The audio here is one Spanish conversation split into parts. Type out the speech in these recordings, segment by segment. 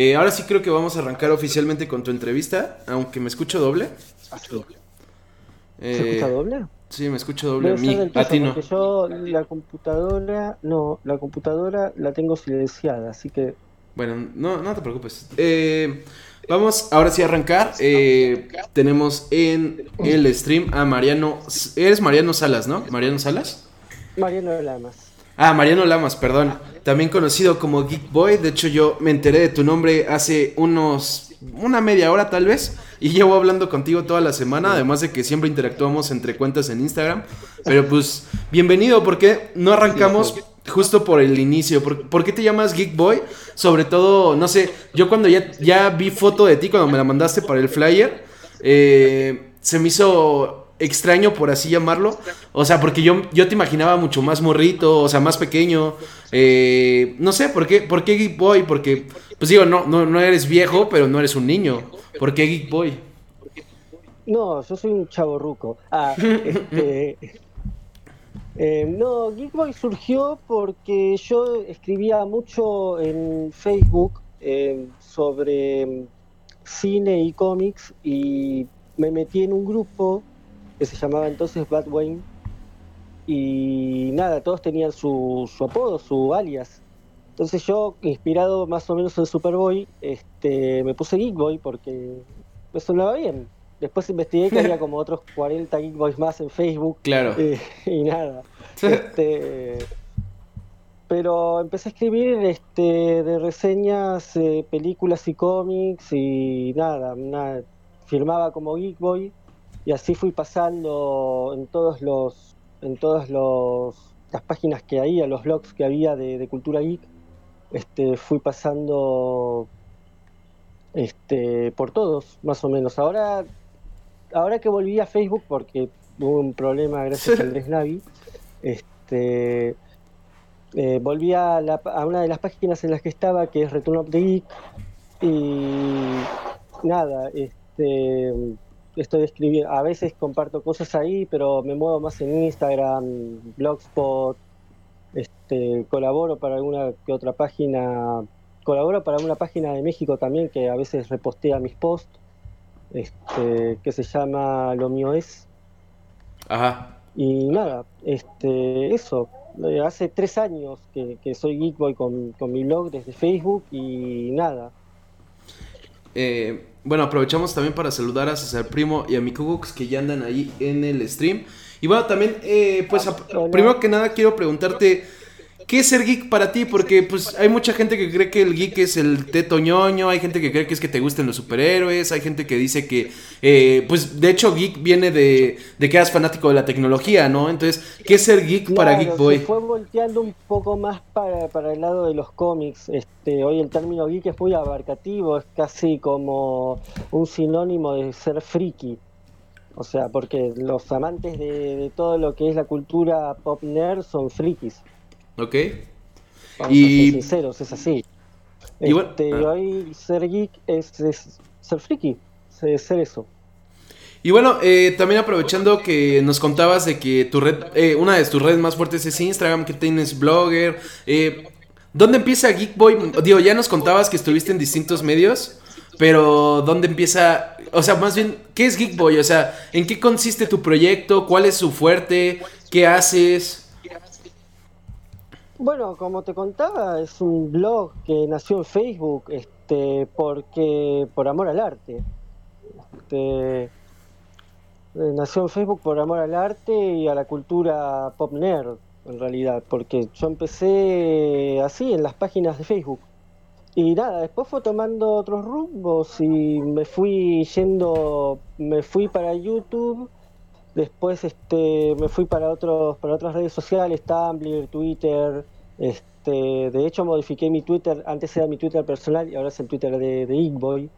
Eh, ahora sí creo que vamos a arrancar oficialmente con tu entrevista, aunque me escucho doble. ¿Se escucha doble? Sí, me escucho doble. Mi, a ti no. Porque yo la computadora, no, la computadora la tengo silenciada, así que... Bueno, no, no te preocupes. Eh, vamos ahora sí a arrancar. Eh, tenemos en el stream a Mariano. Eres Mariano Salas, ¿no? Mariano Salas. Mariano Lamas. Ah, Mariano Lamas, perdón. También conocido como Geek Boy. De hecho, yo me enteré de tu nombre hace unos. una media hora tal vez. Y llevo hablando contigo toda la semana. Además de que siempre interactuamos entre cuentas en Instagram. Pero pues, bienvenido, porque no arrancamos justo por el inicio. ¿Por, qué te llamas Geek Boy? Sobre todo, no sé, yo cuando ya, ya vi foto de ti, cuando me la mandaste para el flyer, eh, se me hizo extraño, por así llamarlo. O sea, porque yo, yo te imaginaba mucho más morrito, o sea, más pequeño. Eh, no sé, ¿por qué, ¿por qué Geek Boy? Porque, pues digo, no, no, no eres viejo, pero no eres un niño. ¿Por qué Geek Boy? No, yo soy un chavo ruco. Ah, este, eh, no, Geek Boy surgió porque yo escribía mucho en Facebook eh, sobre cine y cómics y me metí en un grupo que se llamaba entonces Bad Wayne. Y nada, todos tenían su, su apodo, su alias. Entonces yo, inspirado más o menos en Superboy, este, me puse Geek Boy porque me sonaba bien. Después investigué que había como otros 40 Geek Boys más en Facebook. Claro. y nada. Este, pero empecé a escribir este, de reseñas, eh, películas y cómics y nada, nada, firmaba como Geek Boy y así fui pasando en todos los en todas los las páginas que había, los blogs que había de, cultura geek, este, fui pasando este, por todos, más o menos. Ahora, ahora que volví a Facebook, porque hubo un problema gracias a Andrés Navi, este, eh, volví a, a, una de las páginas en las que estaba, que es Return of the Geek, y nada, este estoy escribiendo, a veces comparto cosas ahí, pero me muevo más en Instagram, Blogspot, este, colaboro para alguna que otra página, colaboro para una página de México también que a veces repostea mis posts, este, que se llama Lo mío es. Ajá. Y nada, este, eso. Eh, hace tres años que, soy Geekboy con, con mi blog desde Facebook y nada. Eh, bueno, aprovechamos también para saludar a César Primo y a mi Kugux que ya andan ahí en el stream. Y bueno, también, eh, pues, primero que nada quiero preguntarte, ¿qué es ser geek para ti? Porque, pues, hay mucha gente que cree que el geek es el teto ñoño, hay gente que cree que es que te gusten los superhéroes, hay gente que dice que, eh, pues, de hecho, geek viene de, de que eras fanático de la tecnología, ¿no? Entonces, ¿qué es ser geek para Geek Boy? Se fue volteando un poco más para, para el lado de los cómics. Este, hoy el término geek es muy abarcativo, es casi como un sinónimo de ser friki. O sea, porque los amantes de, todo lo que es la cultura pop nerd son frikis. Ok. Vamos y... a ser sinceros, es así. Y este, ah. Hoy ser geek es, ser friki, es ser eso. Y bueno, eh, también aprovechando que nos contabas de que tu red, eh, una de tus redes más fuertes es Instagram, que tienes blogger. Eh, ¿Dónde empieza Geekboy? Digo, ya nos contabas que estuviste en distintos medios, pero ¿dónde empieza? O sea, más bien, ¿qué es Geekboy? O sea, ¿en qué consiste tu proyecto? ¿Cuál es su fuerte? ¿Qué haces? Bueno, como te contaba, es un blog que nació en Facebook, este, porque por amor al arte. Este, eh, nació en Facebook por amor al arte y a la cultura pop nerd, en realidad, porque yo empecé así en las páginas de Facebook. Y nada, después fue tomando otros rumbos y me fui yendo, me fui para YouTube Después este, me fui para otros para otras redes sociales, Tumblr, Twitter. Este, de hecho, modifiqué mi Twitter. Antes era mi Twitter personal y ahora es el Twitter de, de.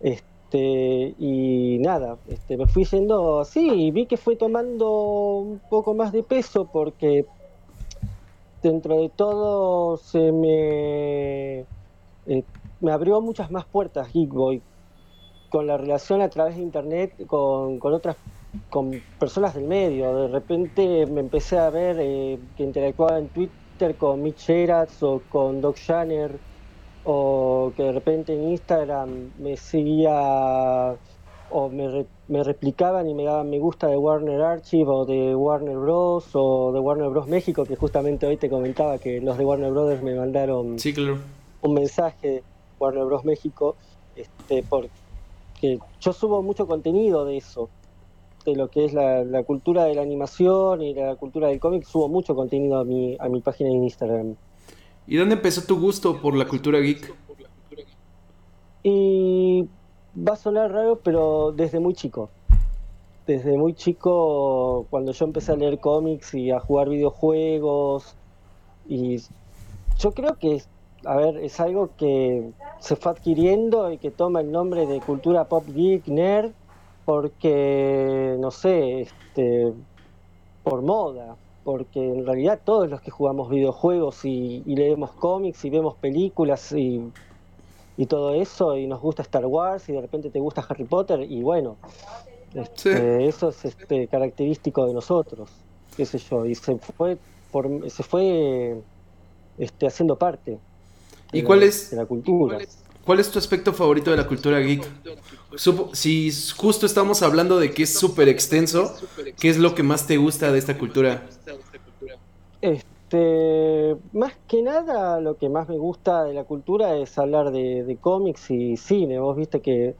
Este, y nada, este, me fui yendo así vi que fue tomando un poco más de peso porque dentro de todo se me, eh, me abrió muchas más puertas Geekboy con la relación a través de internet con, con otras con personas del medio. De repente me empecé a ver eh, que interactuaba en Twitter con Mitch Eratz o con Doc Shanner o que de repente en Instagram me seguía o me, me replicaban y me daban me gusta de Warner Archive o de Warner Bros. o de Warner Bros. México, que justamente hoy te comentaba que los de Warner Brothers me mandaron un mensaje de Warner Bros. México, este, porque yo subo mucho contenido de eso, de lo que es la, la cultura de la animación y la cultura del cómic, subo mucho contenido a mi, a mi página en Instagram. ¿Y dónde empezó tu gusto por la cultura geek? Y va a sonar raro, pero desde muy chico. Desde muy chico, cuando yo empecé a leer cómics y a jugar videojuegos, y yo creo que, a ver, es algo que se fue adquiriendo y que toma el nombre de cultura pop geek, nerd, porque, no sé, este, por moda, porque en realidad todos los que jugamos videojuegos y, y leemos cómics y vemos películas y y todo eso, y nos gusta Star Wars, y de repente te gusta Harry Potter, y bueno, este, eso es este, característico de nosotros, qué sé yo, y se fue, por, se fue este, haciendo parte ¿Y cuál es, de la cultura. ¿Cuál es tu aspecto favorito de la cultura geek? si justo estamos hablando de que es súper extenso, ¿qué es lo que más te gusta de esta cultura? Este, más que nada, lo que más me gusta de la cultura es hablar de, cómics y cine. Vos viste que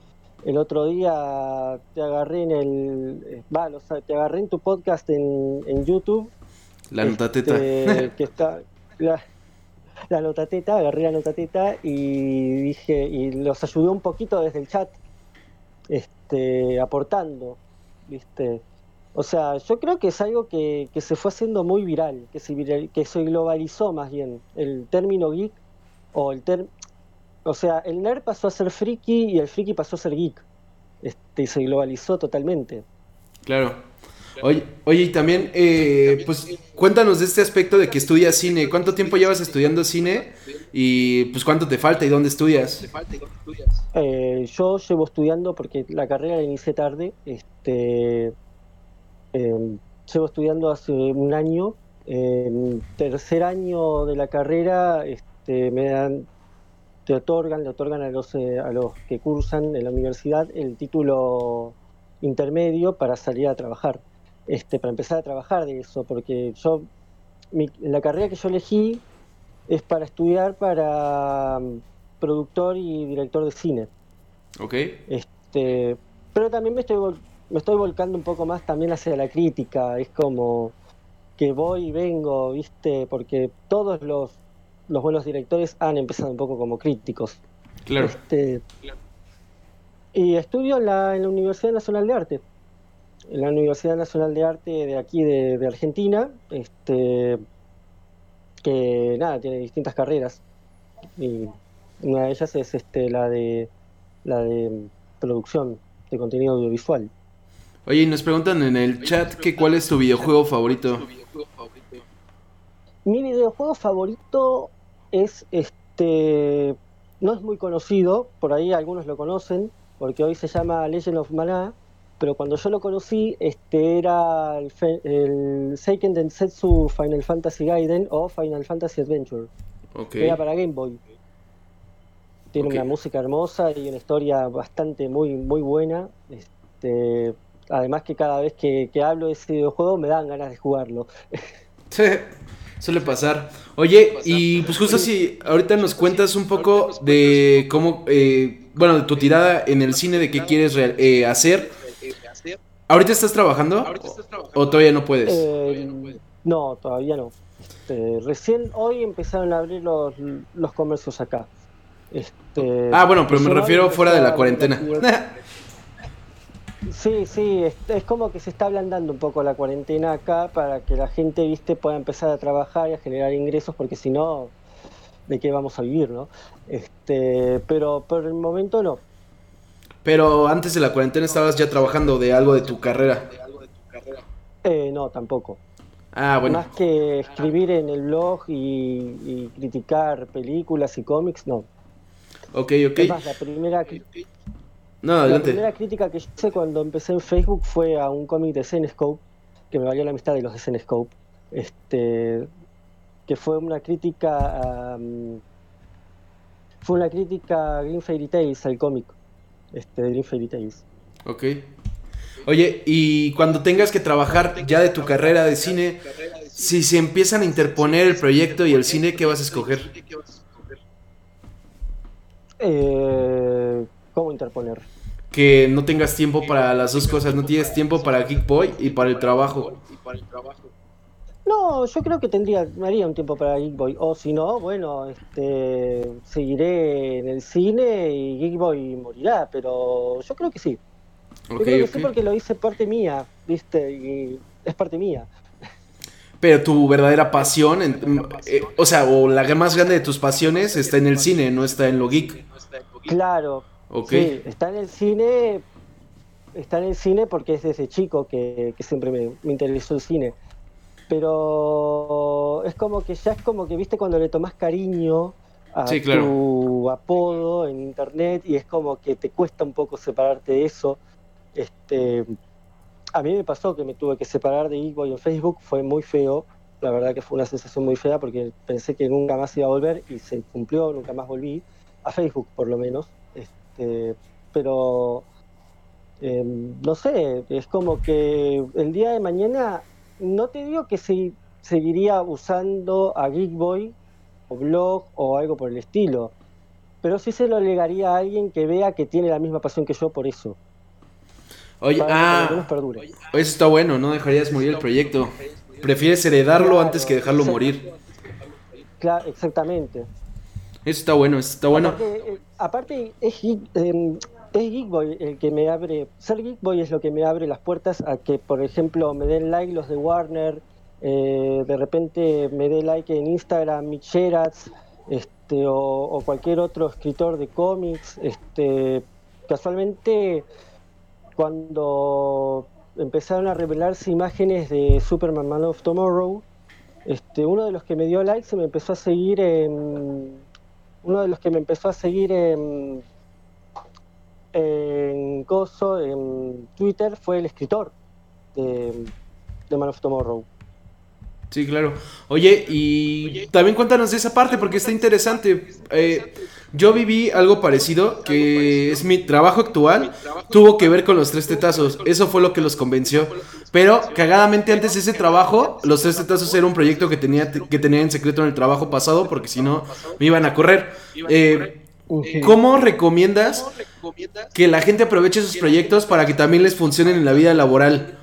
el otro día te agarré en el. Eh, va, te agarré en tu podcast en, YouTube. La notateta. Este, que está. La, la notateta, agarré la notateta y dije. Y los ayudé un poquito desde el chat. Este, aportando. ¿Viste? O sea, yo creo que es algo que, se fue haciendo muy viral, que se, que se globalizó más bien. El término geek, o el o sea, el nerd pasó a ser friki y el friki pasó a ser geek. Este, y se globalizó totalmente. Claro. Oye, oye y también, eh, pues cuéntanos de este aspecto de que estudias cine. ¿Cuánto tiempo llevas estudiando cine? Y pues cuánto te falta y dónde estudias? Eh, yo llevo estudiando porque la carrera la inicié tarde. Este, eh, llevo estudiando hace un año. En tercer año de la carrera este, me dan, te otorgan, le otorgan a los, eh, a los que cursan en la universidad el título intermedio para salir a trabajar, este, para empezar a trabajar de eso, porque yo, la carrera que yo elegí es para estudiar para um, productor y director de cine. Ok. Este, pero también me estoy me estoy volcando un poco más también hacia la crítica, es como que voy y vengo, ¿viste? Porque todos los, los buenos directores han empezado un poco como críticos. Claro. Este, y estudio en la, en la Universidad Nacional de Arte. En la Universidad Nacional de Arte de aquí de, de Argentina, este, que nada, tiene distintas carreras. Y una de ellas es este, la de la de producción de contenido audiovisual. Oye, nos preguntan en el chat que cuál es tu videojuego favorito. Mi videojuego favorito es este no es muy conocido, por ahí algunos lo conocen, porque hoy se llama Legend of Mana, pero cuando yo lo conocí, este era el, el Seiken Densetsu Final Fantasy Gaiden o Final Fantasy Adventure. Era para Game Boy. Tiene una música hermosa y una historia bastante muy muy buena. Este, Además que cada vez que, hablo de ese videojuego me dan ganas de jugarlo. Sí, suele pasar. Oye, y pues justo si ahorita nos cuentas un poco de cómo, eh, bueno, de tu tirada en el cine, de qué quieres eh, hacer. ¿Ahorita estás trabajando? ¿O todavía no puedes? Eh, no, todavía no. Este, recién hoy empezaron a abrir los, los comercios acá. Este, ah, bueno, pero me refiero fuera de la cuarentena. Sí, sí, es, como que se está ablandando un poco la cuarentena acá para que la gente, viste, pueda empezar a trabajar y a generar ingresos, porque si no, ¿de qué vamos a vivir, no? Este, pero por el momento no. Pero antes de la cuarentena estabas ya trabajando de algo de tu carrera. Eh, no, tampoco. Ah, bueno. Más que escribir en el blog y, criticar películas y cómics, no. Ok, ok. La primera, la primera crítica que hice cuando empecé en Facebook fue a un cómic de Zenescope, que me valió la amistad de los de Zenescope, este, que fue una crítica fue una crítica a Green Fairy Tales, al cómic este, de Green Fairy Tales. Ok. Oye, y cuando tengas que trabajar ya de tu carrera de cine, si se empiezan a interponer el proyecto y el cine, ¿qué vas a escoger? Eh, ¿Cómo interponer? Que no tengas tiempo para las dos cosas, no tienes tiempo para Geek Boy y para el trabajo. No, yo creo que tendría, me haría un tiempo para Geek Boy. O si no, bueno, este, seguiré en el cine y Geek Boy morirá, pero yo creo que sí. yo creo que sí porque lo hice parte mía, ¿viste? Y es parte mía. Pero tu verdadera pasión, eh, o sea, o la más grande de tus pasiones está en el cine, no está en lo geek. Claro. Sí, está en el cine, está en el cine porque es desde chico que, siempre me, interesó el cine. Pero es como que ya es como que, viste, cuando le tomas cariño a tu apodo en internet y es como que te cuesta un poco separarte de eso. Este, a mí me pasó que me tuve que separar de Geekboy en Facebook, fue muy feo, la verdad que fue una sensación muy fea porque pensé que nunca más iba a volver y se cumplió, nunca más volví, a Facebook por lo menos, este, pero em, no sé, es como que el día de mañana, no te digo que se, seguiría usando a Geekboy o blog o algo por el estilo, pero sí se lo alegaría a alguien que vea que tiene la misma pasión que yo por eso. Oye, ah, eso está bueno, no dejarías morir el proyecto. Prefieres heredarlo antes que dejarlo morir. Claro, exactamente. Eso está bueno, eso está bueno. Aparte, eh, es, eh, es Geekboy el que me abre, ser Geekboy es lo que me abre las puertas a que, por ejemplo, me den like los de Warner, eh, de repente me dé like en Instagram Micheras, este, o, o, cualquier otro escritor de cómics. Este, casualmente cuando empezaron a revelarse imágenes de Superman Man of Tomorrow, este, uno de los que me dio like se me empezó a seguir en uno de los que me empezó a seguir en en Coso, en Twitter, fue el escritor de, de Man of Tomorrow. Sí, claro. Oye, y también cuéntanos de esa parte porque está interesante. Eh, yo viví algo parecido, que es mi trabajo actual, tuvo que ver con los tres tetazos. Eso fue lo que los convenció. Pero cagadamente antes de ese trabajo, los tres tetazos era un proyecto que tenía, que tenía en secreto en el trabajo pasado porque si no me iban a correr. Eh, ¿Cómo recomiendas que la gente aproveche esos proyectos para que también les funcionen en la vida laboral?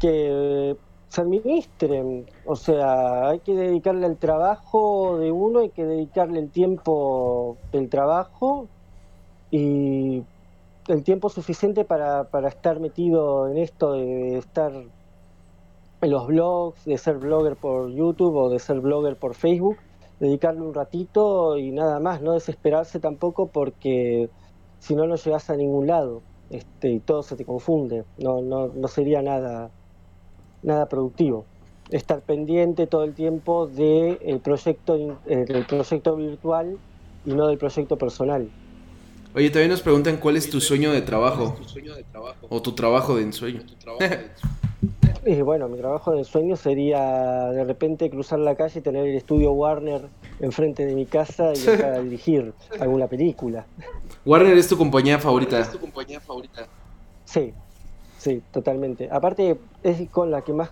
Que se administren. O sea, hay que dedicarle al trabajo de uno, hay que dedicarle el tiempo del trabajo y el tiempo suficiente para, para estar metido en esto de estar en los blogs, de ser blogger por YouTube o de ser blogger por Facebook, dedicarle un ratito y nada más, no desesperarse tampoco porque si no no llegas a ningún lado este, y todo se te confunde, no, no, no sería nada nada productivo. Estar pendiente todo el tiempo del de proyecto, del proyecto virtual y no del proyecto personal. Oye, también nos preguntan cuál es tu sueño de trabajo. O tu trabajo de ensueño. y bueno, mi trabajo de ensueño sería de repente cruzar la calle y tener el estudio Warner enfrente de mi casa y empezar a dirigir alguna película. Warner es tu compañía favorita. ¿Es tu compañía favorita? Sí, Sí, totalmente. Aparte es con la que más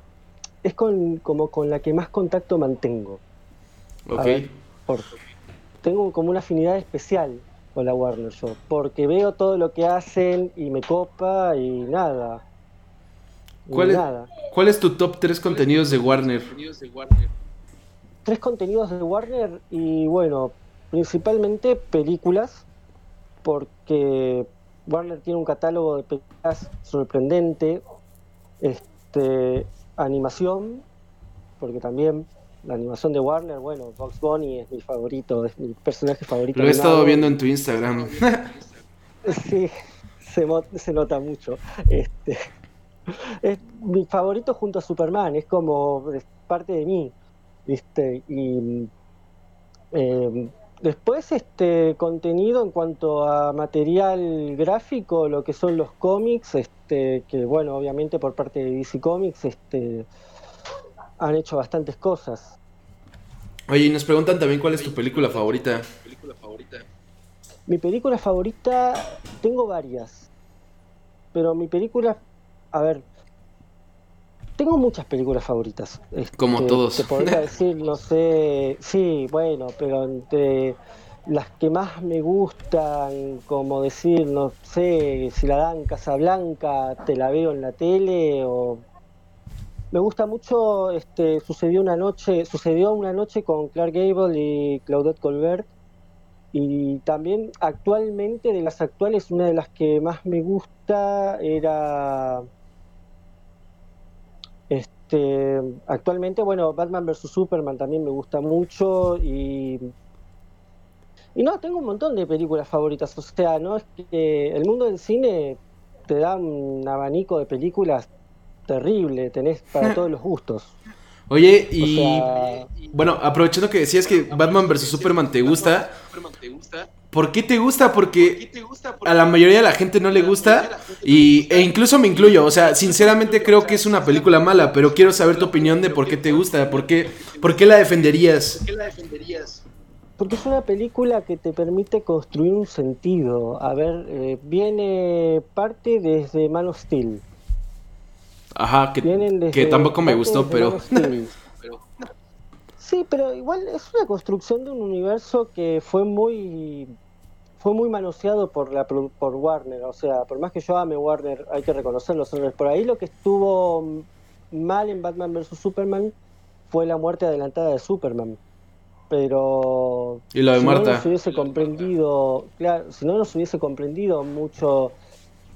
es con como con la que más contacto mantengo. Ok. tengo como una afinidad especial con la Warner yo, porque veo todo lo que hacen y me copa y nada. ¿Cuál, es, ¿Cuál es tu top 3 contenidos de Warner? Tres contenidos de Warner y bueno, principalmente películas, porque Warner tiene un catálogo de películas sorprendente, este, animación, porque también la animación de Warner, bueno, Box Bunny es mi favorito, es mi personaje favorito. Lo he estado viendo en tu Instagram. sí, se, nota mucho. Este, es mi favorito junto a Superman, es como parte de mí, ¿viste? Y eh, Después, este contenido en cuanto a material gráfico, lo que son los cómics, este, que bueno, obviamente por parte de DC Comics, este, han hecho bastantes cosas. Oye, y nos preguntan también cuál es tu película favorita. Mi película favorita, tengo varias. Pero mi película, a ver, tengo muchas películas favoritas. Como este, todos. Te podría decir, no sé, sí, bueno, pero entre las que más me gustan, como decir, no sé, si la dan Casablanca, te la veo en la tele o me gusta mucho este sucedió una noche, sucedió una noche con Clark Gable y Claudette Colbert y también actualmente de las actuales una de las que más me gusta era este actualmente bueno Batman vs Superman también me gusta mucho y y no, tengo un montón de películas favoritas. O sea, no es que el mundo del cine te da un abanico de películas terrible, tenés para todos los gustos. Oye, y bueno, aprovechando que decías que Batman vs Superman te gusta, ¿por qué te gusta? Porque a la mayoría de la gente no le gusta y, e incluso me incluyo, o sea, sinceramente creo que es una película mala, pero quiero saber tu opinión de por qué te gusta, por qué, por qué la defenderías. ¿Por qué la defenderías? Porque es una película que te permite construir un sentido. A ver, eh, viene parte desde Man of Steel. Ajá, que, que tampoco me gustó, pero... Sí, pero igual es una construcción de un universo que fue muy fue muy manoseado por la por Warner, o sea, por más que yo ame Warner, hay que reconocerlo, por ahí lo que estuvo mal en Batman vs Superman fue la muerte adelantada de Superman. Pero y lo de si Marta. no nos hubiese comprendido claro si no nos hubiese comprendido mucho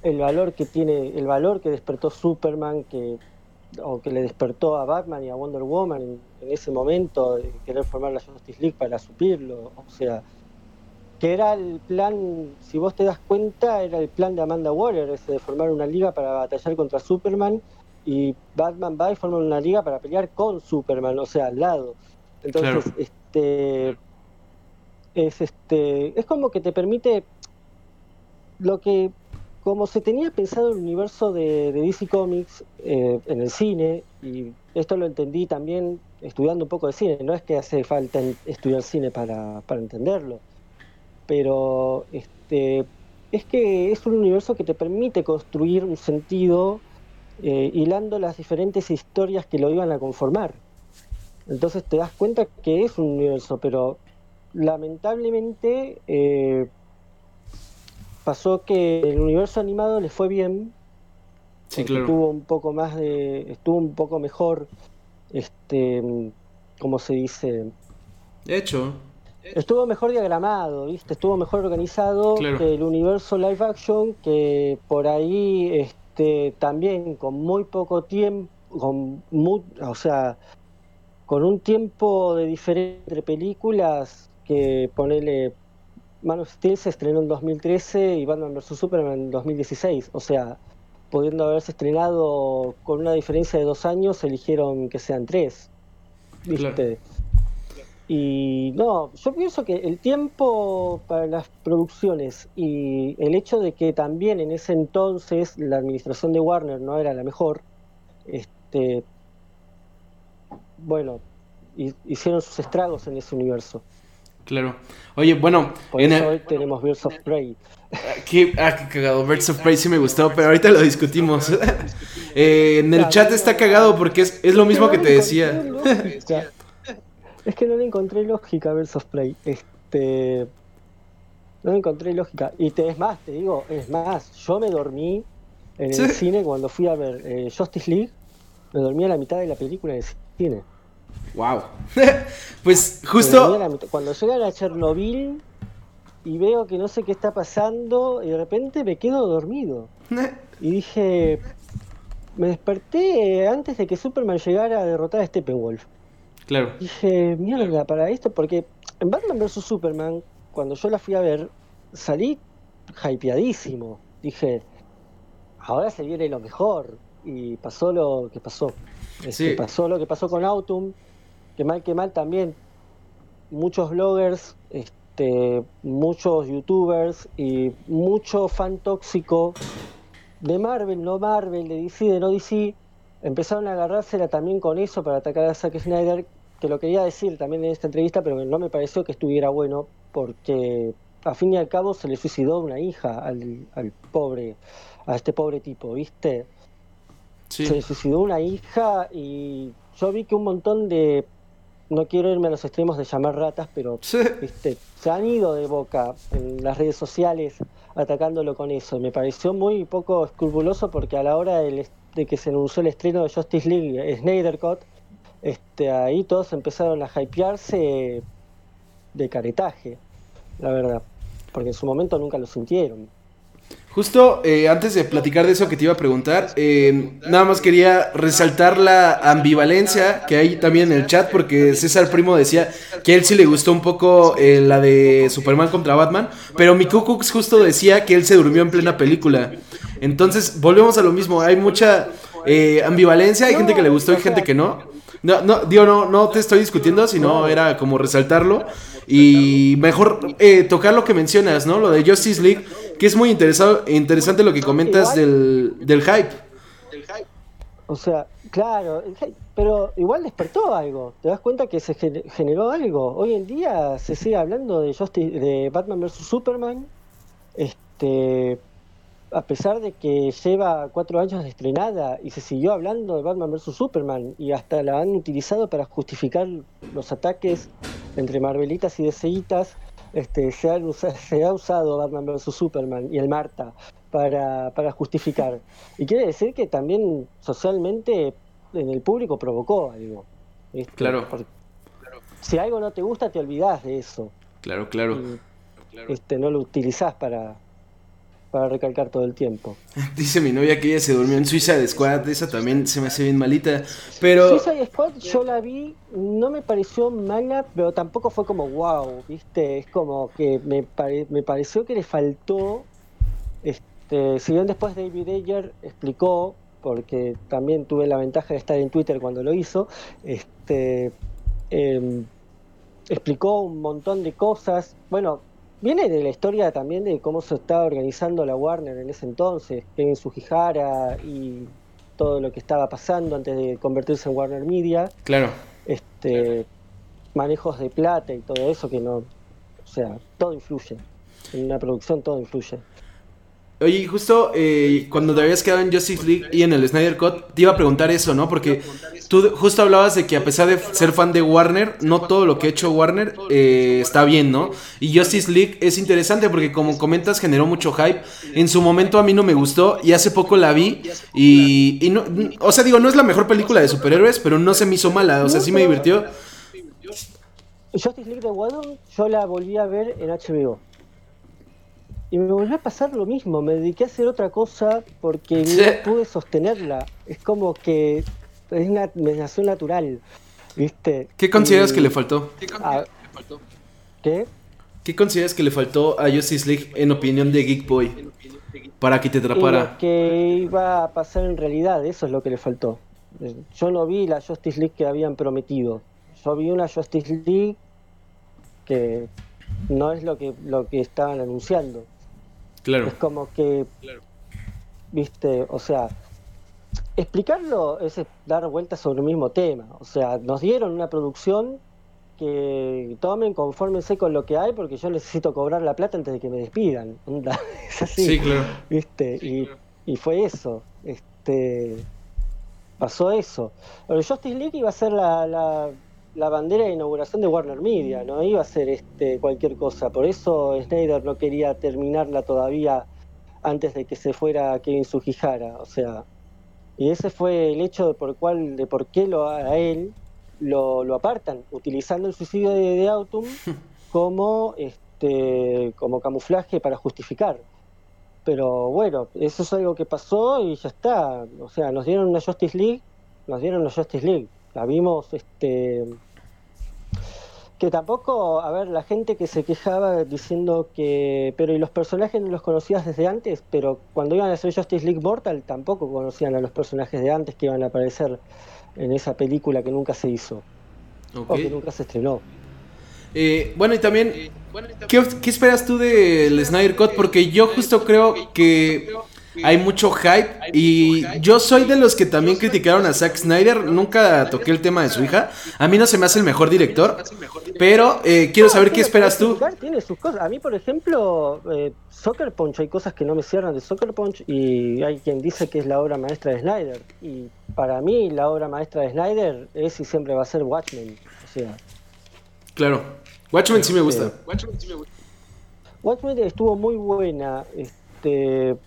el valor que tiene el valor que despertó Superman que o que le despertó a Batman y a Wonder Woman en, ese momento de querer formar la Justice League para suplirlo o sea que era el plan si vos te das cuenta era el plan de Amanda Waller ese de formar una liga para batallar contra Superman y Batman va y forma una liga para pelear con Superman o sea al lado. Entonces este es este es como que te permite lo que como se tenía pensado el universo de, DC Comics eh, en el cine y esto lo entendí también estudiando un poco de cine no es que hace falta estudiar cine para, para entenderlo pero este es que es un universo que te permite construir un sentido eh, hilando las diferentes historias que lo iban a conformar entonces te das cuenta que es un universo, pero lamentablemente eh, pasó que el universo animado le fue bien. Sí, claro. Estuvo un poco más de. Estuvo un poco mejor. Este. ¿Cómo se dice? De hecho. Estuvo mejor diagramado, ¿viste? Estuvo mejor organizado que el universo live action, que por ahí este, también con muy poco tiempo, con o sea, con un tiempo de diferente entre películas que ponele Man of Steel se estrenó en 2013 y Batman vs Superman en 2016, o sea, pudiendo haberse estrenado con una diferencia de dos años, eligieron que sean tres. ¿Viste? Y no, yo pienso que el tiempo para las producciones y el hecho de que también en ese entonces la administración de Warner no era la mejor, este, bueno, hicieron sus estragos en ese universo. Claro. Oye, bueno. Por eso hoy tenemos Birds of Prey. Qué, ah, qué cagado. Birds of Prey sí me gustó, pero ahorita lo discutimos. eh, en el chat está cagado porque es, es lo mismo que te decía. es que no le encontré lógica a of Prey. Este. No le encontré lógica. Y te, es más, te digo, es más, yo me dormí en el cine cuando fui a ver eh, Justice League. Me dormí a la mitad de la película en el cine. Wow. pues justo. Cuando llegan a Chernobyl y veo que no sé qué está pasando, y de repente me quedo dormido. y dije. Me desperté antes de que Superman llegara a derrotar a Steppenwolf. Claro. Dije, mierda, para esto, porque en Batman vs Superman, cuando yo la fui a ver, salí hypeadísimo. Dije, ahora se viene lo mejor. Y pasó lo que pasó. Este, pasó lo que pasó con Autumn, que mal que mal también muchos bloggers, este, muchos youtubers y mucho fan tóxico de Marvel, no Marvel, de DC, de no DC, empezaron a agarrársela también con eso para atacar a Zack Snyder, que lo quería decir también en esta entrevista, pero no me pareció que estuviera bueno, porque a fin y al cabo se le suicidó una hija al, al pobre, a este pobre tipo, ¿viste? Se le suicidó una hija y yo vi que un montón de no quiero irme a los extremos de llamar ratas, pero ¿viste? se han ido de boca en las redes sociales atacándolo con eso. Me pareció muy poco escrupuloso porque a la hora de que se anunció el estreno de Justice League, Snyder Cut, este, ahí todos empezaron a hypearse de caretaje, la verdad, porque en su momento nunca lo sintieron. Justo eh, antes de platicar de eso que te iba a preguntar, eh, nada más quería resaltar la ambivalencia que hay también en el chat, porque César Primo decía que a él sí le gustó un poco eh, la de Superman contra Batman, pero mi Cooks justo decía que él se durmió en plena película. Entonces, volvemos a lo mismo, hay mucha ambivalencia, hay gente que le gustó y gente que no. No, no, digo, no, no te estoy discutiendo, sino era como resaltarlo. Y mejor tocar lo que mencionas, ¿no? Lo de Justice League que es muy interesante lo que comentas del, del hype. O sea, claro, pero igual despertó algo. ¿Te das cuenta que se generó algo? Hoy en día se sigue hablando de, Justice, de Batman vs. Superman. Este, a pesar de que lleva cuatro años de estrenada y se siguió hablando de Batman vs. Superman y hasta la han utilizado para justificar los ataques entre Marvelitas y DCitas este, se, ha usado Batman vs. Superman y el Marta para, para justificar. Y quiere decir que también socialmente en el público provocó algo. Claro. Si algo no te gusta, te olvidas de eso. Claro, claro. este, no lo utilizás para, para recalcar todo el tiempo. Dice mi novia que ella se durmió en Suiza de Squad, esa también se me hace bien malita, pero... Suiza de Squad yo la vi, no me pareció mala, pero tampoco fue como wow, ¿viste? Es como que me, me pareció que le faltó, este, si bien después David Ayer explicó, porque también tuve la ventaja de estar en Twitter cuando lo hizo, este... Em, explicó un montón de cosas, bueno, Viene de la historia también de cómo se estaba organizando la Warner en ese entonces, en Sujihara y todo lo que estaba pasando antes de convertirse en Warner Media. Claro. Este, manejos de plata y todo eso que no, o sea, todo influye. En una producción todo influye. Oye, justo eh, cuando te habías quedado en Justice League y en el Snyder Cut, te iba a preguntar eso, ¿no? Porque tú justo hablabas de que a pesar de ser fan de Warner, no todo lo que ha hecho Warner eh, está bien, ¿no? Y Justice League es interesante porque como comentas generó mucho hype. En su momento a mí no me gustó y hace poco la vi y, no, o sea, digo, no es la mejor película de superhéroes, pero no se me hizo mala, o sea, sí me divirtió. Justice League de Warner yo la volví a ver en HBO. Y me volvió a pasar lo mismo, me dediqué a hacer otra cosa porque no pude sostenerla. Es como que es una nació natural, ¿viste? ¿Qué consideras que le faltó? ¿Qué consideras que le faltó? ¿Qué? ¿Qué consideras que le faltó a Justice League en opinión de Geek Boy para que te atrapara? que iba a pasar en realidad, eso es lo que le faltó. Yo no vi la Justice League que habían prometido. Yo vi una Justice League que no es lo que, lo que estaban anunciando. Es como que, viste, o sea, explicarlo es dar vueltas sobre el mismo tema. O sea, nos dieron una producción que tomen, confórmense con lo que hay porque yo necesito cobrar la plata antes de que me despidan. es así. Sí, claro. ¿Viste? Y, y, fue eso. Este pasó eso. Pero Justice League iba a ser la, la, la, bandera de inauguración de Warner Media, no iba a ser este cualquier cosa. Por eso Snyder no quería terminarla todavía antes de que se fuera Kevin Sugihara. O sea, y ese fue el hecho de por, cual, de por qué lo, a él lo, lo apartan, utilizando el suicidio de, de Autumn como, este, como camuflaje para justificar. Pero bueno, eso es algo que pasó y ya está. O sea, nos dieron una Justice League, nos dieron una Justice League. La vimos este, que tampoco, a ver, la gente que se quejaba diciendo que, pero y los personajes no los conocías desde antes, pero cuando iban a hacer Justice League Mortal tampoco conocían a los personajes de antes que iban a aparecer en esa película que nunca se hizo o que nunca se estrenó. Eh, bueno, y también, ¿qué, esperas tú del Snyder Cut? Porque yo justo creo que hay mucho hype y yo soy de los que también criticaron a Zack Snyder, nunca toqué el tema de su hija, a mí no se me hace el mejor director, pero eh, quiero saber qué esperas tú. Tiene sus cosas, a mí por ejemplo, eh, Soccer Punch, hay cosas que no me cierran de Soccer Punch y hay quien dice que es la obra maestra de Snyder. Y para mí la obra maestra de Snyder es y siempre va a ser Watchmen, o sea... Claro, Watchmen sí me gusta. Watchmen sí me gusta. Watchmen estuvo muy buena, este,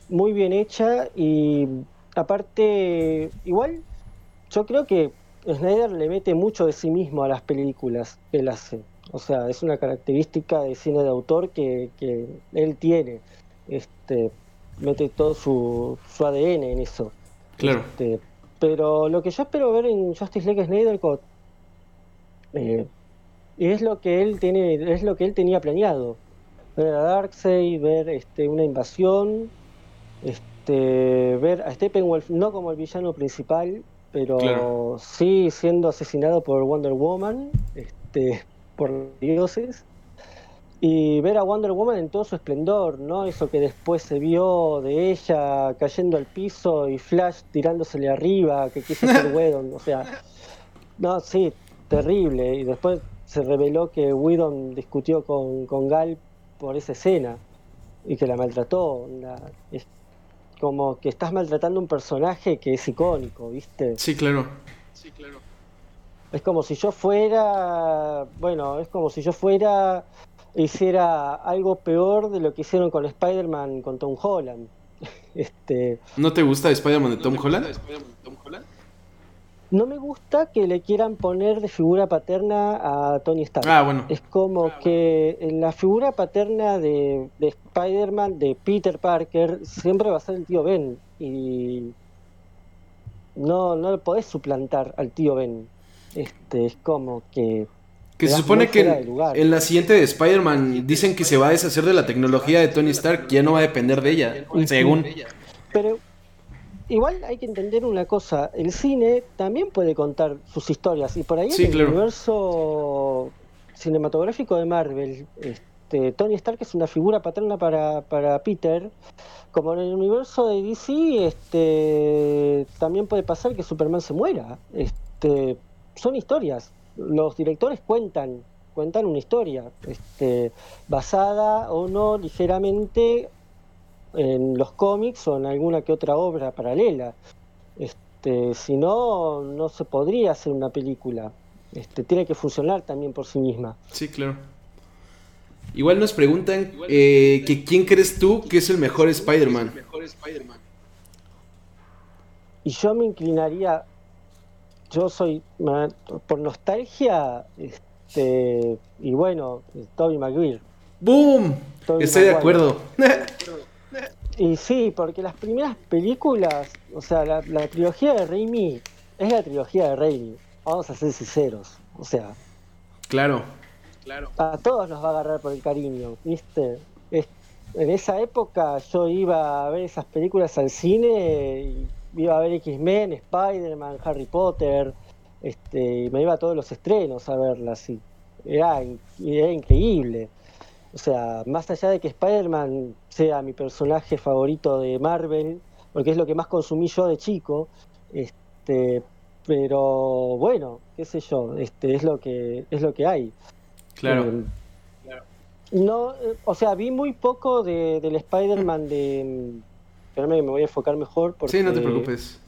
muy bien hecha y aparte, igual, yo creo que Snyder le mete mucho de sí mismo a las películas que él hace. O sea, es una característica de cine de autor que, él tiene. Este, mete todo su, su ADN en eso. Claro. Este, pero lo que yo espero ver en Justice League Snyder eh, es lo que él tiene, es lo que él tenía planeado ver a Darkseid, ver este, una invasión, este, ver a Steppenwolf no como el villano principal, pero sí siendo asesinado por Wonder Woman, este, por dioses, y ver a Wonder Woman en todo su esplendor, ¿no? Eso que después se vio de ella cayendo al piso y Flash tirándosele arriba, que quiso ser Wedon, o sea, no, sí, terrible, y después se reveló que Whedon discutió con, con Gal por esa escena y que la maltrató. es como que estás maltratando un personaje que es icónico, ¿viste? Sí, claro. Sí, claro. Es como si yo fuera, bueno, es como si yo fuera hiciera algo peor de lo que hicieron con Spider-Man con Tom Holland. este, ¿No te gusta Spider-Man de Tom Holland? No me gusta que le quieran poner de figura paterna a Tony Stark. Ah, bueno. Es como ah, que en la figura paterna de, Spider-Man, de Peter Parker, siempre va a ser el tío Ben. Y no, no lo podés suplantar al tío Ben. Este, es como que. Que se supone que en, la siguiente de Spider-Man dicen que se va a deshacer de la tecnología de Tony Stark, que ya no va a depender de ella, según. Pero igual hay que entender una cosa, el cine también puede contar sus historias y por ahí en el universo cinematográfico de Marvel, este, Tony Stark es una figura paterna para, para Peter, como en el universo de DC, este, también puede pasar que Superman se muera. Este, son historias. Los directores cuentan, cuentan una historia, este, basada o no ligeramente en los cómics o en alguna que otra obra paralela. Este, si no, no se podría hacer una película. Este, tiene que funcionar también por sí misma. Sí, claro. Igual nos preguntan eh, que quién crees tú que es el mejor Spider-Man. y yo me inclinaría, yo soy, por nostalgia, este, y bueno, Toby Maguire. ¡Boom! Estoy de acuerdo. Y sí, porque las primeras películas, o sea, la, trilogía de Raimi es la trilogía de Raimi. Vamos a ser sinceros. O sea. Claro, claro. A todos nos va a agarrar por el cariño, ¿viste? en esa época yo iba a ver esas películas al cine, y iba a ver X-Men, Spider-Man, Harry Potter, este, y me iba a todos los estrenos a verlas. Y era, era increíble. O sea, más allá de que Spider-Man sea mi personaje favorito de Marvel, porque es lo que más consumí yo de chico, este, pero bueno, qué sé yo, este, es lo que es lo que hay. Claro. Eh, no, eh, o sea, vi muy poco de, del Spider-Man de. Espérame que me voy a enfocar mejor. Porque, sí, no te preocupes.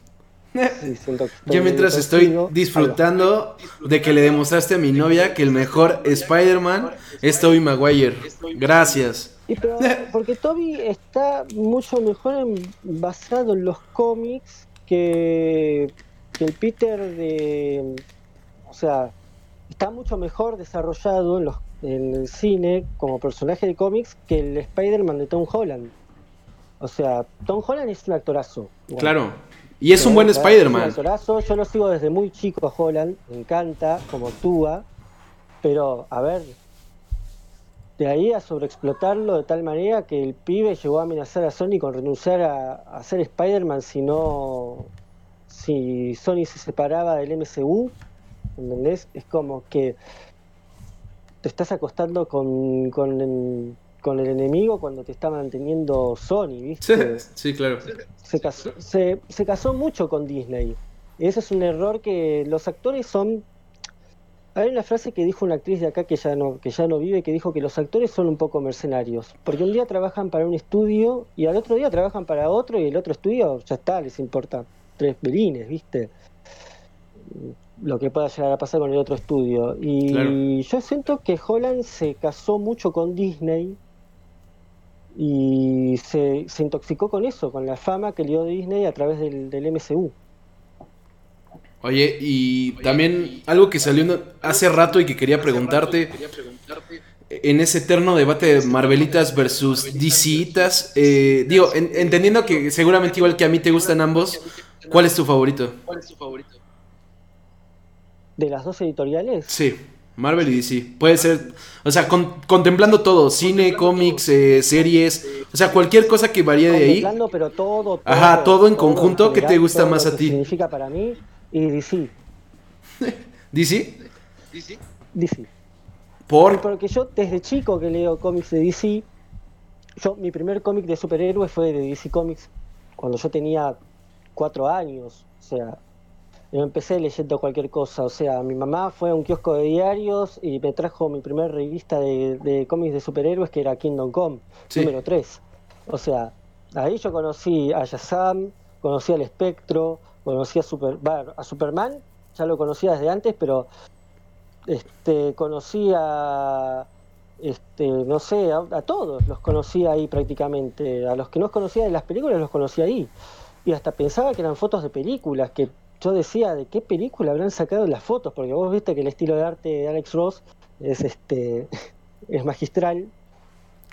Yo mientras estoy disfrutando de que le demostraste a mi novia que el mejor Spider-Man es Tobey Maguire. Gracias. porque Toby está mucho mejor basado en los cómics que, el Peter de... O sea, está mucho mejor desarrollado en, los, en el cine como personaje de cómics que el Spider-Man de Tom Holland. O sea, Tom Holland es un actorazo. Claro. Y es un buen Spider-Man. Yo lo sigo desde muy chico a Holland, me encanta como actúa, pero a ver, de ahí a sobreexplotarlo de tal manera que el pibe llegó a amenazar a Sony con renunciar a, a ser Spider-Man si no. si Sony se separaba del MCU, ¿entendés? Es como que te estás acostando con, con, con el enemigo cuando te está manteniendo Sony, ¿viste? Sí, claro. Se casó, se, se casó mucho con Disney. Ese es un error que los actores son hay una frase que dijo una actriz de acá que ya no que ya no vive que dijo que los actores son un poco mercenarios, porque un día trabajan para un estudio y al otro día trabajan para otro y el otro estudio ya está, les importa tres ¿viste? Lo que pueda llegar a pasar con el otro estudio. Y yo siento que Holland se casó mucho con Disney y se, se intoxicó con eso, con la fama que le dio Disney a través del, del MCU. Oye, y también algo que salió hace rato y que quería preguntarte, en ese eterno debate de Marvelitas versus DCitas, eh, digo, entendiendo que seguramente igual que a mí te gustan ambos, ¿cuál es tu favorito? ¿De las dos editoriales? Sí, Marvel y DC. Puede ser, o sea, contemplando todo, cine, cómics, eh, series, o sea, cualquier cosa que varíe de ahí. Contemplando, pero todo, todo Ajá, todo en conjunto, ¿qué te gusta más a ti? Significa para mí y DC. ¿DC? DC. DC. ¿Por? Porque yo desde chico que leo cómics de DC, yo mi primer cómic de superhéroes fue de DC Comics cuando yo tenía cuatro años, o sea, yo empecé leyendo cualquier cosa, o sea, mi mamá fue a un kiosco de diarios y me trajo mi primera revista de, cómics de superhéroes que era Kingdom Come, número 3. O sea, ahí yo conocí a Shazam, conocí al Espectro, conocí a, Super, a Superman, ya lo conocía desde antes, pero este, conocí a, este, no sé, a, todos los conocía ahí prácticamente. A los que no conocía de las películas los conocía ahí. Y hasta pensaba que eran fotos de películas, que yo decía de qué película habrán sacado las fotos, porque vos viste que el estilo de arte de Alex Ross es este es magistral.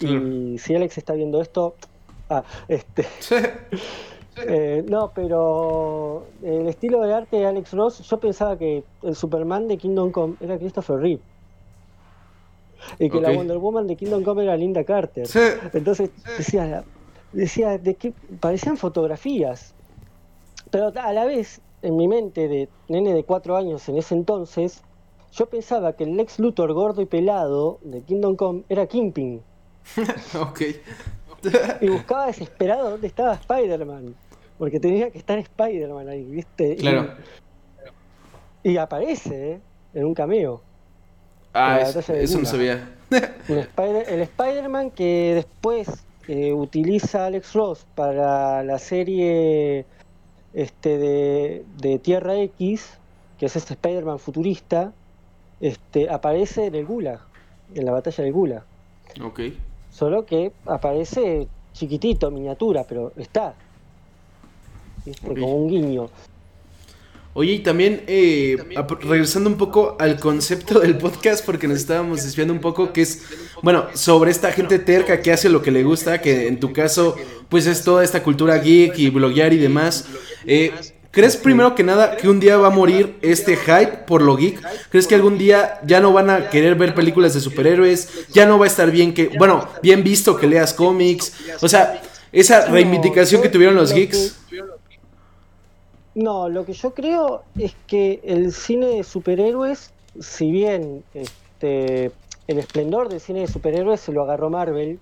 Y si Alex está viendo esto, ah, este Eh, no, pero el estilo de arte de Alex Ross, yo pensaba que el Superman de Kingdom Come era Christopher Reeve. Y que la Wonder Woman de Kingdom Come era Linda Carter. Entonces decía, decía de que parecían fotografías. Pero a la vez, en mi mente de nene de cuatro años en ese entonces, yo pensaba que el Lex Luthor gordo y pelado de Kingdom Come era Kingpin. ok. y buscaba desesperado dónde estaba Spider-Man. Porque tenía que estar Spider-Man ahí, ¿viste? Claro. Y, aparece, ¿eh? En un cameo. Ah, eso no sabía. el Spider-Man que después eh, utiliza Alex Ross para la serie este de, de Tierra X, que es este Spider-Man futurista, este, aparece en el Gulag, en la batalla del Gulag. Ok. Solo que aparece chiquitito, miniatura, pero está. Como un guiño. Oye, y también, eh, regresando un poco al concepto del podcast, porque nos estábamos desviando un poco, que es, bueno, sobre esta gente terca que hace lo que le gusta, que en tu caso, pues es toda esta cultura geek y bloguear y demás. Eh, ¿Crees primero que nada que un día va a morir este hype por lo geek? ¿Crees que algún día ya no van a querer ver películas de superhéroes? Ya no va a estar bien que, bueno, bien visto que leas cómics. O sea, esa reivindicación que tuvieron los geeks. No, lo que yo creo es que el cine de superhéroes, si bien este, el esplendor del cine de superhéroes se lo agarró Marvel,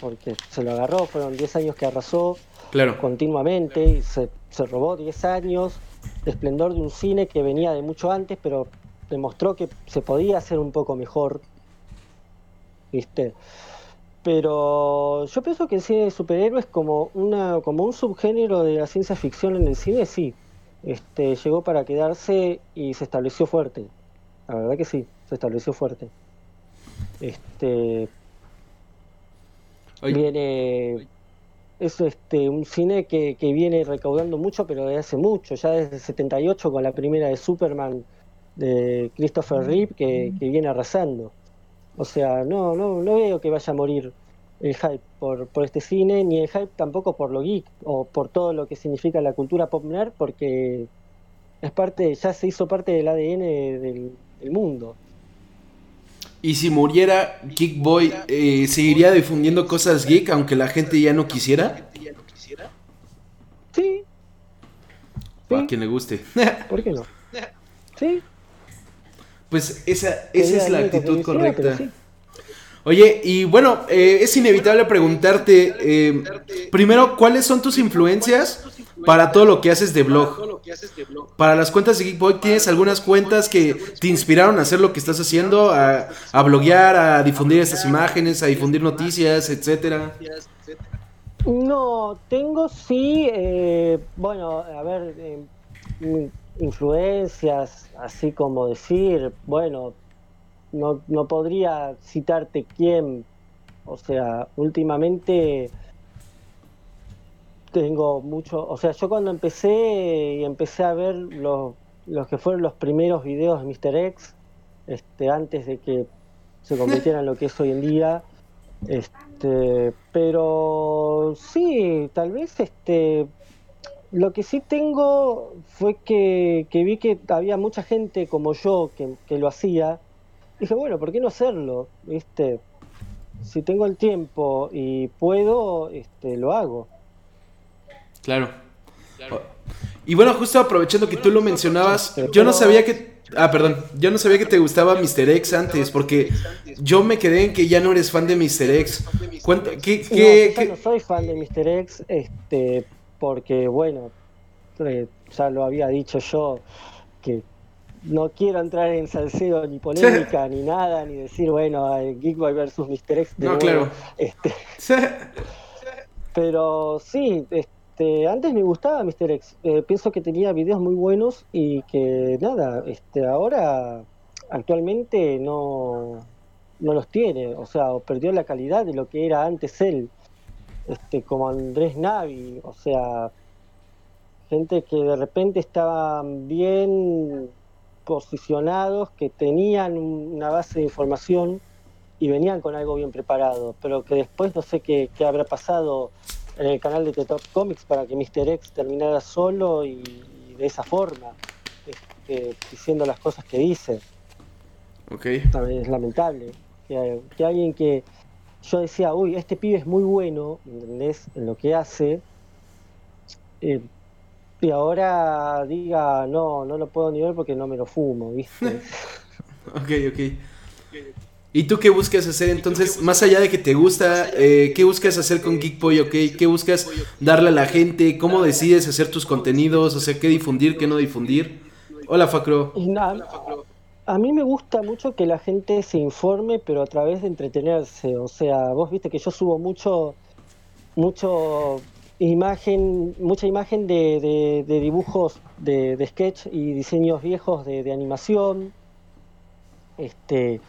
porque se lo agarró, fueron 10 años que arrasó claro. continuamente y se se robó 10 años de esplendor de un cine que venía de mucho antes, pero demostró que se podía hacer un poco mejor. ¿Viste? Pero yo pienso que el cine de superhéroes como una como un subgénero de la ciencia ficción en el cine sí. Este, llegó para quedarse y se estableció fuerte. La verdad que sí, se estableció fuerte. Este viene es este un cine que, viene recaudando mucho, pero desde hace mucho, ya desde el 78 con la primera de Superman de Christopher Reeve que, viene arrasando. O sea, no, no, no veo que vaya a morir el hype por, por este cine, ni el hype tampoco por lo geek o por todo lo que significa la cultura pop nerd, porque es parte, ya se hizo parte del ADN del, del mundo. Y si muriera Geek Boy, eh, ¿seguiría difundiendo cosas geek aunque la gente ya no quisiera? Sí. A quien le guste. ¿Por qué no? Sí. Pues esa, esa es la actitud correcta. Oye, y bueno, eh, es inevitable preguntarte, eh, primero, ¿cuáles son tus influencias para todo lo que haces de blog? Para las cuentas de Geekboy, ¿tienes algunas cuentas que te inspiraron a hacer lo que estás haciendo? A, a bloguear, a difundir estas imágenes, a difundir noticias, etcétera. No, tengo sí, eh, bueno, a ver, influencias, así como decir, bueno, no, no podría citarte quién, o sea, últimamente tengo mucho, o sea, yo cuando empecé y empecé a ver los, los que fueron los primeros videos de Mr. X, este, antes de que se convirtiera en lo que es hoy en día, este, pero sí, tal vez este, lo que sí tengo fue que, vi que había mucha gente como yo que, que lo hacía dije, bueno, ¿por qué no hacerlo? ¿Viste? Si tengo el tiempo y puedo, este, lo hago. Claro. Y bueno, justo aprovechando que tú lo mencionabas, yo no sabía que... Ah, perdón, yo no sabía que te gustaba Mr. X antes, porque yo me quedé en que ya no eres fan de Mr. X. Cuenta, ¿qué, qué, no, no soy fan de Mr. X, este, porque bueno, eh, ya lo había dicho yo, que no quiero entrar en salseo ni polémica ni nada, ni decir, bueno, Geekboy versus Mr. X. no, claro. Este, pero sí, este, antes me gustaba Mr. X. Eh, pienso que tenía videos muy buenos y que nada, este, ahora actualmente no, no los tiene, o sea, perdió la calidad de lo que era antes él, este, como Andrés Navi, o sea, gente que de repente estaban bien posicionados, que tenían una base de información y venían con algo bien preparado, pero que después no sé qué, habrá pasado en el canal de The Top Comics para que Mr. X terminara solo y, de esa forma, este, diciendo las cosas que dice. Okay. Es lamentable que, que, alguien que yo decía, uy, este pibe es muy bueno, ¿entendés? En lo que hace. Eh, y ahora diga, no, no lo puedo ni ver porque no me lo fumo, ¿viste? ok, ok. ¿Y tú qué buscas hacer entonces, más allá de que te gusta, eh, qué buscas hacer con Geekboy, ok? ¿Qué buscas darle a la gente? ¿Cómo decides hacer tus contenidos? O sea, ¿qué difundir, qué no difundir? Hola, Facro. A mí me gusta mucho que la gente se informe, pero a través de entretenerse. O sea, vos viste que yo subo mucho, mucho imagen, mucha imagen de, de, dibujos de, de, sketch y diseños viejos de, animación. Este,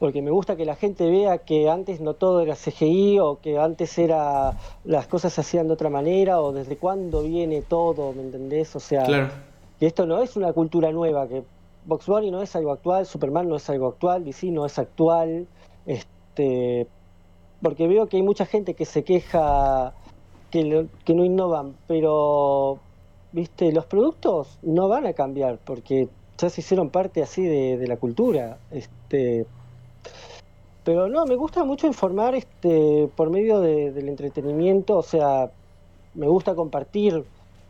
porque me gusta que la gente vea que antes no todo era CGI o que antes era las cosas se hacían de otra manera o desde cuándo viene todo, ¿me entendés? O sea, que esto no es una cultura nueva, que Box no es algo actual, Superman no es algo actual, DC no es actual, este, porque veo que hay mucha gente que se queja que, no innovan, pero viste, los productos no van a cambiar porque ya se hicieron parte así de, la cultura. Este, pero no, me gusta mucho informar este, por medio del entretenimiento, o sea, me gusta compartir,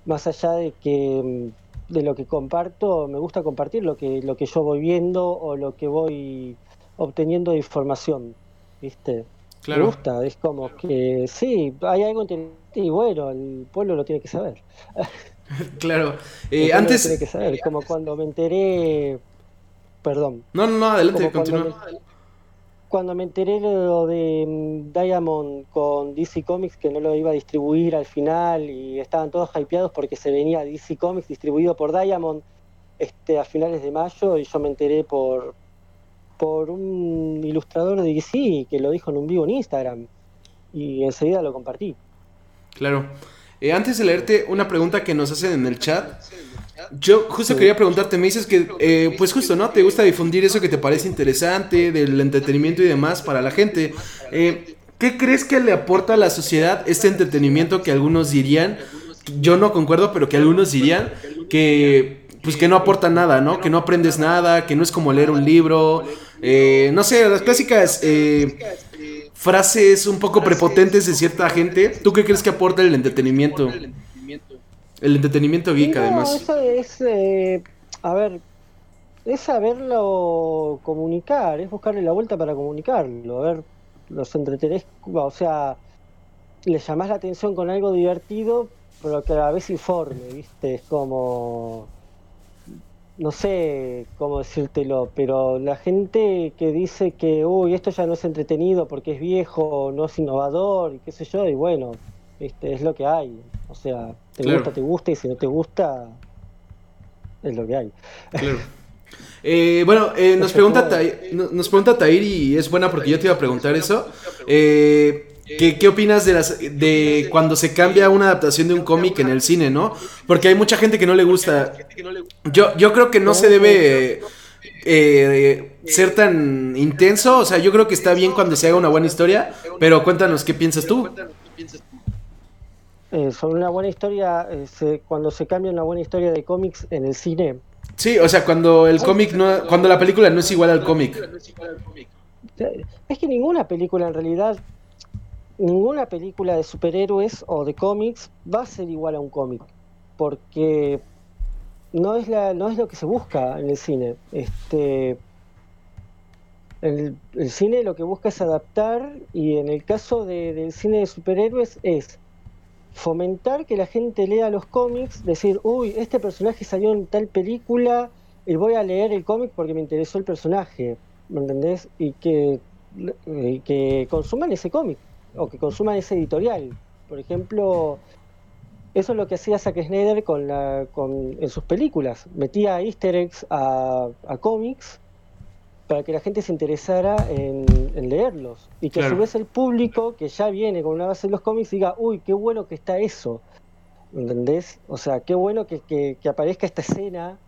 más allá de que de lo que comparto, me gusta compartir lo que, lo que yo voy viendo o lo que voy obteniendo de información, ¿viste? Me gusta, es como que sí, hay algo interesante y bueno, el pueblo lo tiene que saber. claro, eh, antes... Lo tiene que saber, como cuando me enteré, perdón. No, no, no, adelante, continúa. Cuando, me enteré lo de mm, Diamond con DC Comics, que no lo iba a distribuir al final y estaban todos hypeados porque se venía DC Comics distribuido por Diamond este, a finales de mayo y yo me enteré por, por un ilustrador de DC que lo dijo en un vivo en Instagram y enseguida lo compartí. Claro. Eh, antes de leerte una pregunta que nos hacen en el chat, yo justo quería preguntarte, me dices que, eh, pues justo, ¿no? Te gusta difundir eso que te parece interesante, del entretenimiento y demás para la gente. Eh, ¿Qué crees que le aporta a la sociedad este entretenimiento que algunos dirían, yo no concuerdo, pero que algunos dirían que, pues que no aporta nada, ¿no? Que no aprendes nada, que no es como leer un libro, no sé, las clásicas frases un poco prepotentes de cierta gente. ¿Tú qué crees que aporta el entretenimiento? El entretenimiento geek, además. Eso es, eh, a ver, es saberlo comunicar, es buscarle la vuelta para comunicarlo, a ver, los entretenés, o sea, le llamás la atención con algo divertido, pero que a la vez informe, ¿viste? Es como no sé cómo decírtelo, pero la gente que dice que, uy, esto ya no es entretenido porque es viejo, no es innovador y qué sé yo, y bueno, este, es lo que hay. O sea, te gusta, te gusta, y si no te gusta, es lo que hay. Claro. Eh, bueno, eh, nos, pregunta nos pregunta Tair y es buena porque yo te iba a preguntar eso. Eh, ¿Qué, opinas de, las, de cuando se cambia una adaptación de un cómic en el cine, no? Porque hay mucha gente que no le gusta. Yo, yo creo que no se debe eh, ser tan intenso. O sea, yo creo que está bien cuando se haga una buena historia. Pero cuéntanos, ¿qué piensas tú? Eh, sobre una buena historia, eh, cuando se cambia una buena historia de cómics en el cine. Sí, o sea, cuando el cómic no, cuando la película no es igual al cómic. Es que ninguna película en realidad ninguna película de superhéroes o de cómics va a ser igual a un cómic, porque no es la, no es lo que se busca en el cine. Este, el, cine lo que busca es adaptar y en el caso del cine de superhéroes es fomentar que la gente lea los cómics, decir, uy, este personaje salió en tal película y voy a leer el cómic porque me interesó el personaje, ¿me entendés? Y que, consuman ese cómic o que consuman ese editorial. Por ejemplo, eso es lo que hacía Zack Snyder con la, con, en sus películas. Metía easter eggs a, cómics para que la gente se interesara en, leerlos. Y que a su vez el público, que ya viene con una base en los cómics, diga, uy, qué bueno que está eso. ¿Entendés? O sea, qué bueno que, que, que aparezca esta escena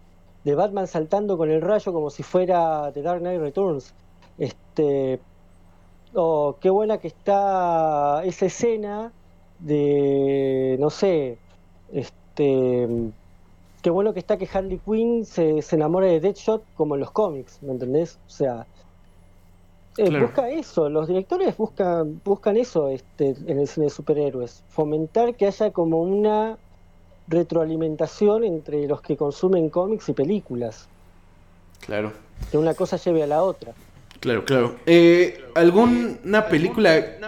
de Batman saltando con el rayo como si fuera The Dark Knight Returns. Este, oh, qué buena que está esa escena de, no sé, este, qué bueno que está que Harley Quinn se, se enamore de Deadshot como en los cómics, ¿me entendés? O sea, eh, busca eso, los directores buscan, buscan eso este, en el cine de superhéroes, fomentar que haya como una retroalimentación entre los que consumen cómics y películas. Claro. Que una cosa lleve a la otra. Claro, claro. Eh, ¿Alguna película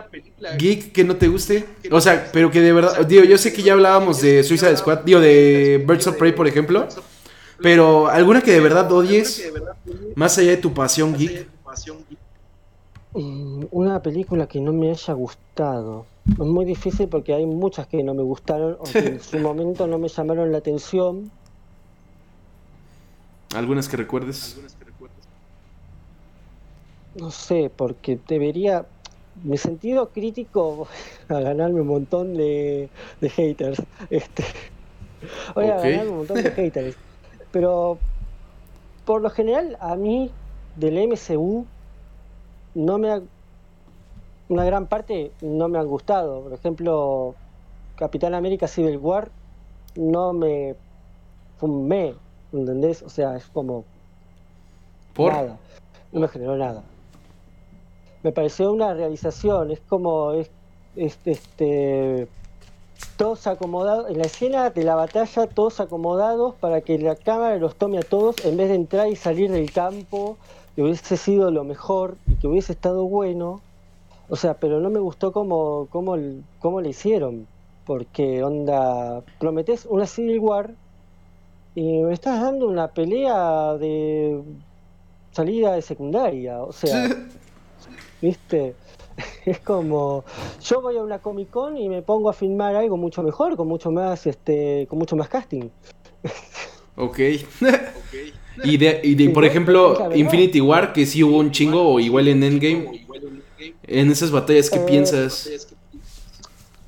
geek que no te guste? O sea, pero que de verdad, digo, yo sé que ya hablábamos de Suicide Squad, digo, de Birds of Prey, por ejemplo, pero ¿alguna que de verdad odies, más allá de tu pasión geek? Mm, una película que no me haya gustado. Es muy difícil porque hay muchas que no me gustaron o que en su momento no me llamaron la atención. ¿Algunas que recuerdes? No sé, porque debería. Mi sentido crítico a ganarme un montón de, haters. Este, voy a ganarme un montón de haters. Pero por lo general, a mí del MCU no me ha. Una gran parte no me han gustado. Por ejemplo, Capitán América Civil War no me. Fue ¿entendés? O sea, es como. ¿Por? Nada. No me generó nada me pareció una realización, es como es, este todos acomodados, en la escena de la batalla todos acomodados para que la cámara los tome a todos en vez de entrar y salir del campo, que hubiese sido lo mejor y que hubiese estado bueno. O sea, pero no me gustó cómo, cómo, cómo le hicieron, porque onda, prometes una Civil War y me estás dando una pelea de salida de secundaria, o sea... ¿viste? Es como, yo voy a una Comic Con y me pongo a filmar algo mucho mejor, con mucho más, este, con mucho más casting. Ok. y de, y de por ejemplo, Infinity War, que sí hubo un chingo, o igual en Endgame. En esas batallas, ¿qué eh, piensas?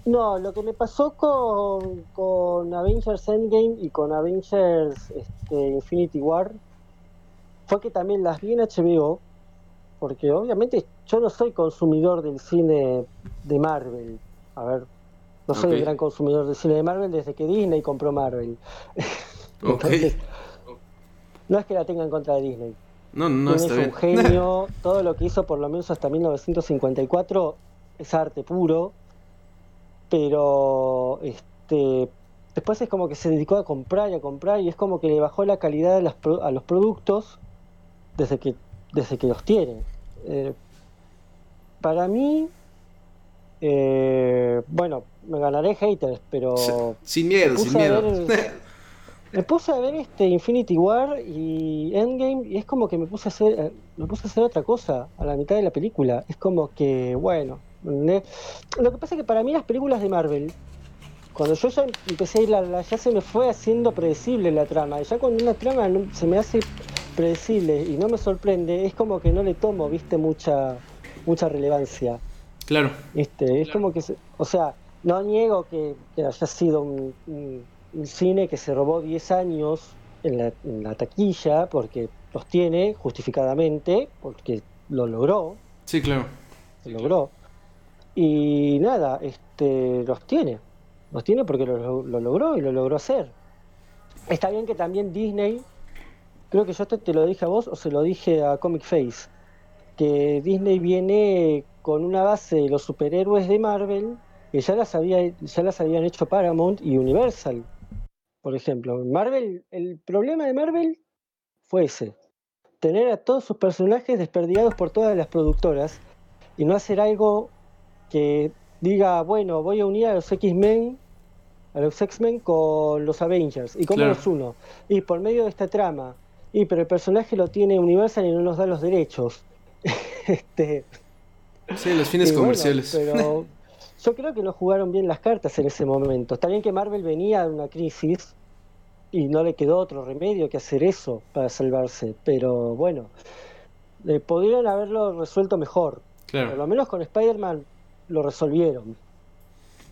No, lo que me pasó con, con Avengers Endgame y con Avengers este, Infinity War fue que también las vi en HBO, porque obviamente yo no soy consumidor del cine de Marvel. A ver, no soy un gran consumidor del cine de Marvel desde que Disney compró Marvel. Entonces, no es que la tenga en contra de Disney. No, no es un genio. Todo lo que hizo por lo menos hasta 1954 es arte puro. Pero este después es como que se dedicó a comprar y a comprar y es como que le bajó la calidad a los productos desde que, desde que los tiene. Eh, para mí, eh, bueno, me ganaré haters, pero... Sin miedo, sin miedo. me puse a ver este Infinity War y Endgame y es como que me puse a hacer, eh, me puse a hacer otra cosa a la mitad de la película. Es como que, bueno, lo que pasa es que para mí las películas de Marvel cuando yo ya empecé a ir, ya se me fue haciendo predecible la trama. Y ya cuando una trama se me hace predecible y no me sorprende, es como que no le tomo, viste, mucha mucha relevancia. Claro. Este, es como que, o sea, no niego que, haya sido un, cine que se robó 10 años en la, en la taquilla, porque los tiene justificadamente, porque lo logró. Sí, claro. Lo logró. Y nada, este, los tiene. Los tiene porque lo, logró y lo logró hacer. Está bien que también Disney, creo que yo te, lo dije a vos o se lo dije a Comic Face, que Disney viene con una base de los superhéroes de Marvel que ya las, había, ya las habían hecho Paramount y Universal. Por ejemplo, Marvel, el problema de Marvel fue ese, tener a todos sus personajes desperdigados por todas las productoras y no hacer algo que diga, bueno, voy a unir a los X-Men a los X-Men con los Avengers. ¿Y cómo los uno? Y por medio de esta trama. Y pero el personaje lo tiene Universal y no nos da los derechos. este, sí, los fines comerciales. pero yo creo que no jugaron bien las cartas en ese momento. Está bien que Marvel venía de una crisis y no le quedó otro remedio que hacer eso para salvarse. Pero bueno, eh, podrían haberlo resuelto mejor. Por lo menos con Spider-Man lo resolvieron.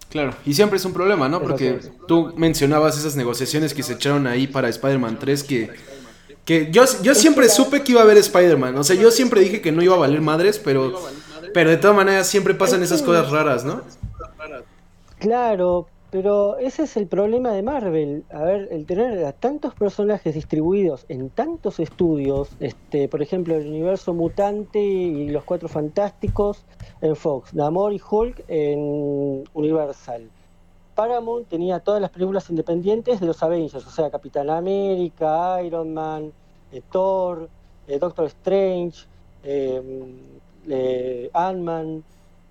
Claro, y siempre es un problema, ¿no? Porque tú mencionabas esas negociaciones que se echaron ahí para Spider-Man 3 que, que yo, yo siempre supe que iba a haber Spider-Man, o sea, yo siempre dije que no iba a valer madres, pero, pero de todas maneras siempre pasan esas cosas raras, ¿no? Claro, pero ese es el problema de Marvel. A ver, el tener a tantos personajes distribuidos en tantos estudios, este, por ejemplo, el universo mutante y los cuatro fantásticos en Fox, Namor y Hulk en Universal. Paramount tenía todas las películas independientes de los Avengers, o sea, Capitán América, Iron Man, eh, Thor, eh, Doctor Strange, eh, Ant-Man,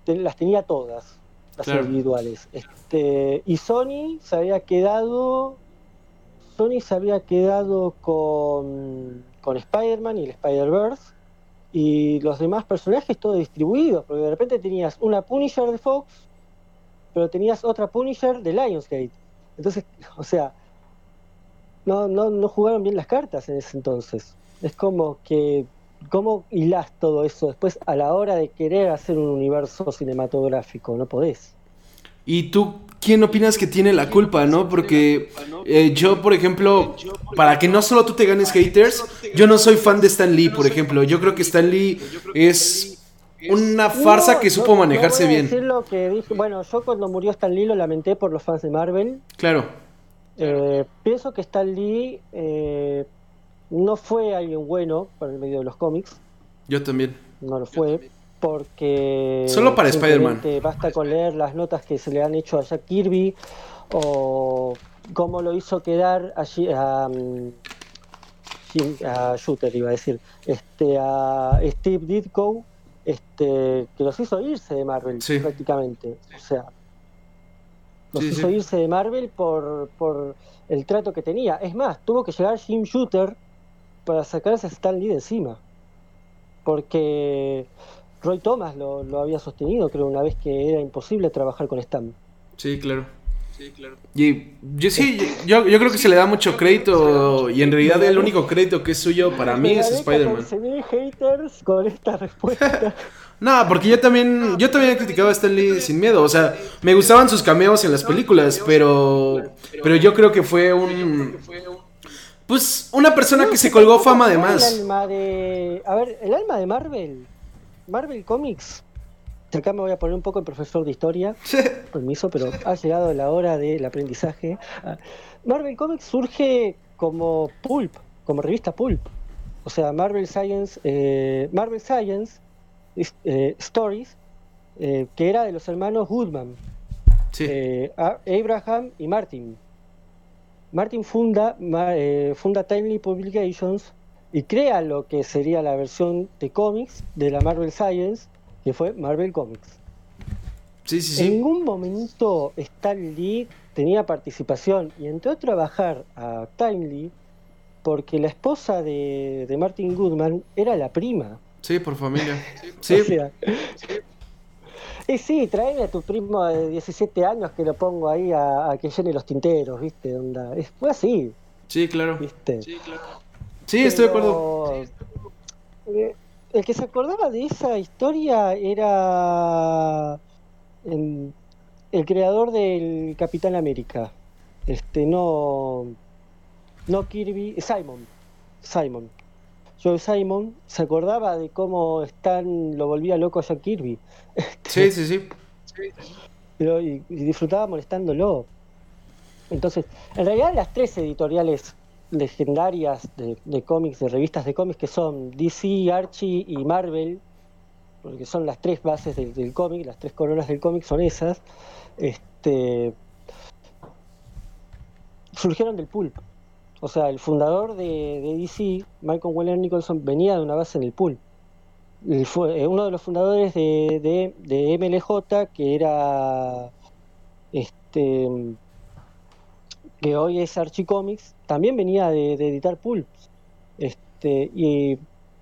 las tenía todas individuales. Este, y Sony se había quedado. Sony se había quedado con, con Spider-Man y el Spider-Verse. Y los demás personajes todos distribuidos. Porque de repente tenías una Punisher de Fox, pero tenías otra Punisher de Lionsgate. Entonces, o sea, no, no, no jugaron bien las cartas en ese entonces. Es como que ¿Cómo hilás todo eso después a la hora de querer hacer un universo cinematográfico? No podés. ¿Y tú quién opinas que tiene la culpa, no? Porque eh, yo, por ejemplo, para que no solo tú te ganes haters, yo no soy fan de Stan Lee, por ejemplo. Yo creo que Stan Lee es una farsa que supo manejarse bien. Bueno, yo cuando murió Stan Lee lo lamenté por los fans de Marvel. Claro. Eh, pienso que Stan Lee eh, no fue alguien bueno para el medio de los cómics. Yo también. No lo fue, porque... Solo para Spider-Man. Basta con leer las notas que se le han hecho a Jack Kirby o cómo lo hizo quedar allí a, mm, a Shooter, iba a decir, este, a Steve Ditko, este, que los hizo irse de Marvel prácticamente. O sea, los hizo irse de Marvel por, por el trato que tenía. Es más, tuvo que llegar Jim Shooter para sacarse a Stan Lee de encima. Porque Roy Thomas lo, había sostenido, creo, una vez que era imposible trabajar con Stan. Sí, claro. Sí, claro. Y yo sí, yo, yo creo que se le da mucho crédito y en realidad el único crédito que es suyo para mí es Spider-Man. haters con esta respuesta. no, porque yo también, yo también he criticado a Stan Lee sin miedo. O sea, me gustaban sus cameos en las películas, pero, pero yo creo que fue un, pues una persona que se colgó fama además. El alma de... A ver, el alma de Marvel. Marvel Comics. Acá me voy a poner un poco el profesor de historia. Permiso, pero ha llegado la hora del aprendizaje. Marvel Comics surge como Pulp, como revista Pulp. O sea, Marvel Science, eh, Marvel Science eh, Stories, eh, que era de los hermanos Goodman. Abraham y Martin. Martin funda, funda Timely Publications y crea lo que sería la versión de cómics de la Marvel Science, que fue Marvel Comics. Sí, sí, sí. En ningún momento Stan Lee tenía participación y entró a trabajar a Timely porque la esposa de, de Martin Goodman era la prima. Sí, por familia. Sí. O sea, y sí, tráeme a tu primo de 17 años que lo pongo ahí a, a que llene los tinteros, ¿viste? Onda. Es- Fue así, Sí, claro. ¿viste? Sí, estoy de acuerdo. Pero, eh, El que se acordaba de esa historia era el, el creador del Capitán América. Este, no. No Kirby, Simon. Simon. Joe Simon se acordaba de cómo Stan lo volvía loco a Jack Kirby. Sí, sí, sí. Pero, y, y disfrutaba molestándolo. Entonces, en realidad las tres editoriales legendarias de, cómics, de revistas de cómics, que son DC, Archie y Marvel, porque son las tres bases del, del cómic, las tres coronas del cómic son esas, este, surgieron del pulp. O sea, el fundador de, DC, Michael Weller Nicholson, venía de una base en el pulp. Él fue eh, uno de los fundadores de, de, de MLJ, que era este que hoy es Archie Comics, también venía de, de editar pulp. Este, y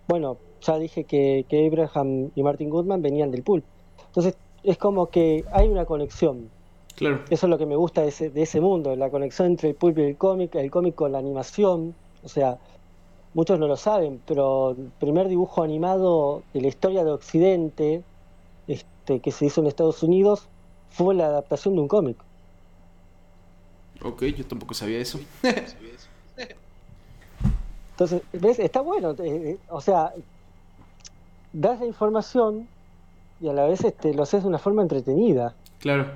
bueno, ya dije que, que Abraham y Martin Goodman venían del pulp. Entonces, es como que hay una conexión. Claro. Eso es lo que me gusta de ese, de ese mundo, la conexión entre el pulp y el cómic, el cómic con la animación. O sea, muchos no lo saben, pero el primer dibujo animado de la historia de Occidente, este, que se hizo en Estados Unidos, fue la adaptación de un cómic. Ok, yo tampoco sabía eso. Entonces, ¿ves? Está bueno. eh, eh, o sea, das la información y a la vez este, lo haces de una forma entretenida. Claro.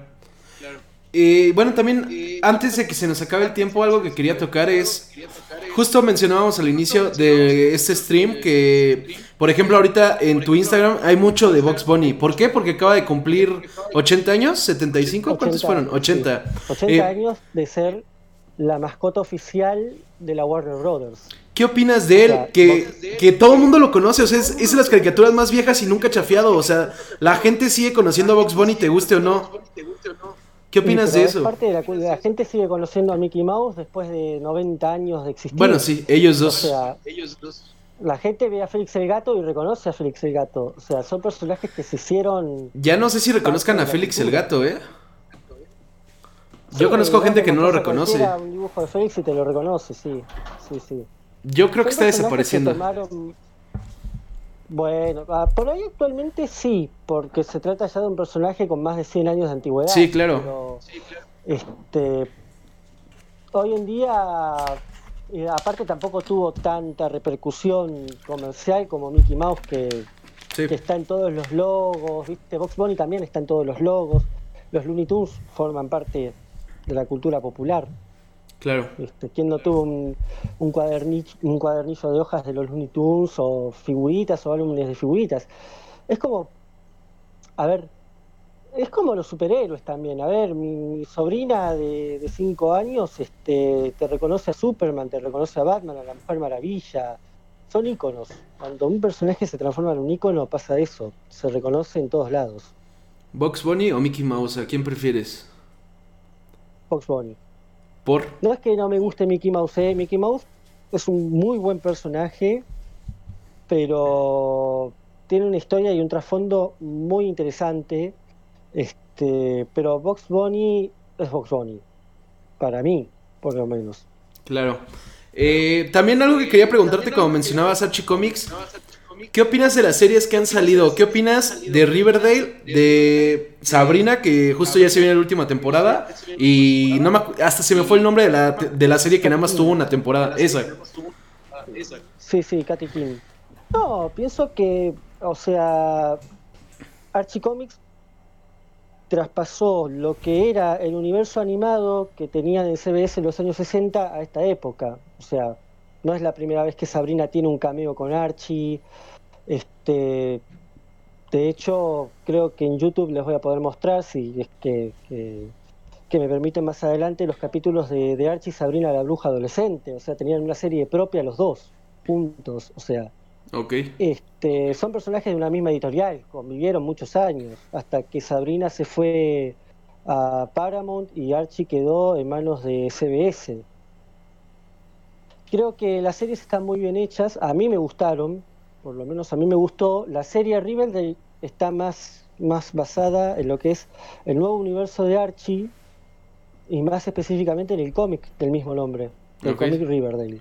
Eh, bueno, también antes de que se nos acabe el tiempo, algo que quería tocar es, justo mencionábamos al inicio de este stream que, por ejemplo, ahorita en tu Instagram hay mucho de Box Bunny. ¿Por qué? Porque acaba de cumplir 80 años, 75, ¿cuántos 80, fueron? 80. sí. 80 Eh, años de ser la mascota oficial de la Warner Brothers. ¿Qué opinas de él? O sea, Que, que todo el mundo lo conoce, o sea, es, es de las caricaturas más viejas y nunca chafiado, o sea, la gente sigue conociendo a Box Bunny, te guste o no. ¿Qué opinas Sí, de es eso? parte de la, gente sigue conociendo a Mickey Mouse después de 90 años de existir. Bueno, sí, ellos O dos. la gente ve a Félix el Gato y reconoce a Félix el Gato. O sea, son personajes que se hicieron. Ya no sé si reconozcan a Félix el gato, ¿eh? Sí, Yo conozco gente que no lo reconoce. Un dibujo de Félix y te lo reconoce, sí. Sí, sí. Yo creo que está que desapareciendo. tomaron- Bueno, ah, por ahí actualmente sí, porque se trata ya de un personaje con más de 100 años de antigüedad. Sí, claro. pero, este, hoy en día, eh, aparte tampoco tuvo tanta repercusión comercial como Mickey Mouse, que, Sí, que está en todos los logos, ¿viste? Box Bunny también está en todos los logos. Los Looney Tunes forman parte de la cultura popular. Claro. Este, ¿Quién no tuvo un, un, cuadernillo, un cuadernillo de hojas de los Looney Tunes o figuritas o álbumes de figuritas? Es como, a ver, es como los superhéroes también. A ver, mi, sobrina de 5 años este, te reconoce a Superman, te reconoce a Batman, a la Mujer Maravilla. Son íconos. Cuando un personaje se transforma en un ícono pasa eso. Se reconoce en todos lados. ¿Box Bunny o Mickey Mouse? ¿A quién prefieres? Fox Bunny. ¿Por? No es que no me guste Mickey Mouse, ¿eh? Mickey Mouse es un muy buen personaje, pero tiene una historia y un trasfondo muy interesante. Este, pero Box Bunny es Box Bunny, para mí, por lo menos. Claro. Eh, también algo que quería preguntarte, como mencionabas Archie Comics, ¿qué opinas de las series que han salido? ¿Qué opinas de Riverdale, de Sabrina, que justo ya se viene la última temporada? Y no me hasta se me fue el nombre de la, de la serie que nada más tuvo una temporada. Esa. Sí, sí, Katy King. No, pienso que, o sea, Archie Comics traspasó lo que era el universo animado que tenían en CBS en los años 60 a esta época. O sea, no es la primera vez que Sabrina tiene un cameo con Archie. Este, de hecho, creo que en YouTube les voy a poder mostrar, si es que, que, que me permiten más adelante, los capítulos de, de Archie y Sabrina la bruja adolescente. O sea, tenían una serie propia los dos. juntos, o sea, este, son personajes de una misma editorial, convivieron muchos años, hasta que Sabrina se fue a Paramount y Archie quedó en manos de CBS. Creo que las series están muy bien hechas, a mí me gustaron, por lo menos a mí me gustó. La serie Riverdale está más, más basada en lo que es el nuevo universo de Archie y más específicamente en el cómic del mismo nombre, el cómic Riverdale.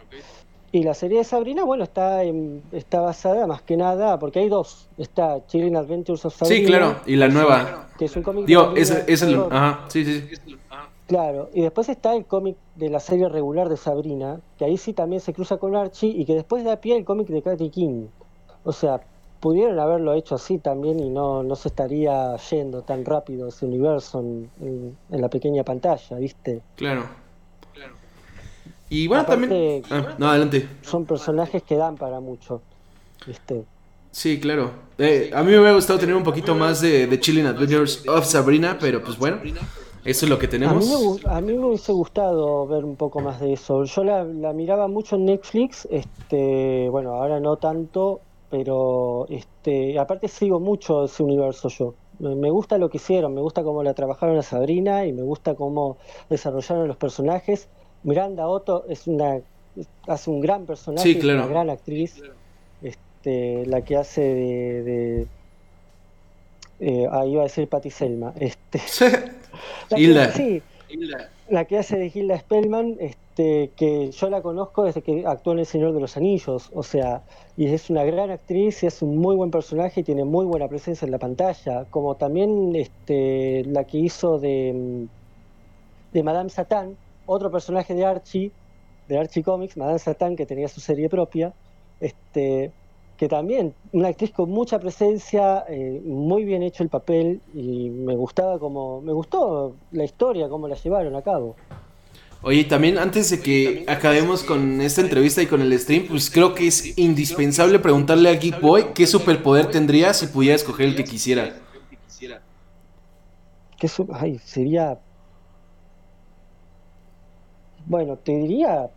Y la serie de Sabrina, bueno, está en- está basada más que nada, porque hay dos. Está Chilling Adventures of Sabrina. Sí, claro. Y la nueva. Que es un cómic Digo, es, es el. Ajá, sí, sí. sí. Claro, y después está el cómic de la serie regular de Sabrina, que ahí sí también se cruza con Archie, y que después da pie el cómic de Katy King. O sea, pudieron haberlo hecho así también y no, no se estaría yendo tan rápido ese universo en, en- en la pequeña pantalla, ¿viste? Claro. Y bueno, Aparte- también. Ah, no, adelante. Son personajes que dan para mucho, ¿viste? Sí, claro. Eh, a mí me hubiera gustado tener un poquito más de, de Chilling Adventures of Sabrina, pero pues bueno, eso es lo que A tenemos. mí, me, a mí me hubiese gustado ver un poco más de eso. Yo la, la miraba mucho en Netflix, este, bueno, ahora no tanto, pero este, aparte sigo mucho ese universo yo. Me gusta lo que hicieron, me gusta cómo la trabajaron a Sabrina y me gusta cómo desarrollaron los personajes. Miranda Otto es una hace un gran personaje, Sí, claro. una gran actriz. Este, la que hace de, de eh, ah, iba a decir Patty Selma. Este, la que- Hilda. La que hace de Hilda Spellman, este, que yo la conozco desde que actuó en El Señor de los Anillos, o sea, y es una gran actriz y es un muy buen personaje y tiene muy buena presencia en la pantalla, como también este, la que hizo de, mm, de Madame Satán, otro personaje de Archie, de Archie Comics, Madame Satán, que tenía su serie propia, este, que también, una actriz con mucha presencia, eh, muy bien hecho el papel y me gustaba como, me gustó la historia, cómo la llevaron a cabo. Oye, también antes de que acabemos con esta entrevista y con el stream, pues creo que es indispensable preguntarle a Geek Boy qué superpoder tendría si pudiera escoger el que quisiera. Su- ay, sería. Bueno, te diría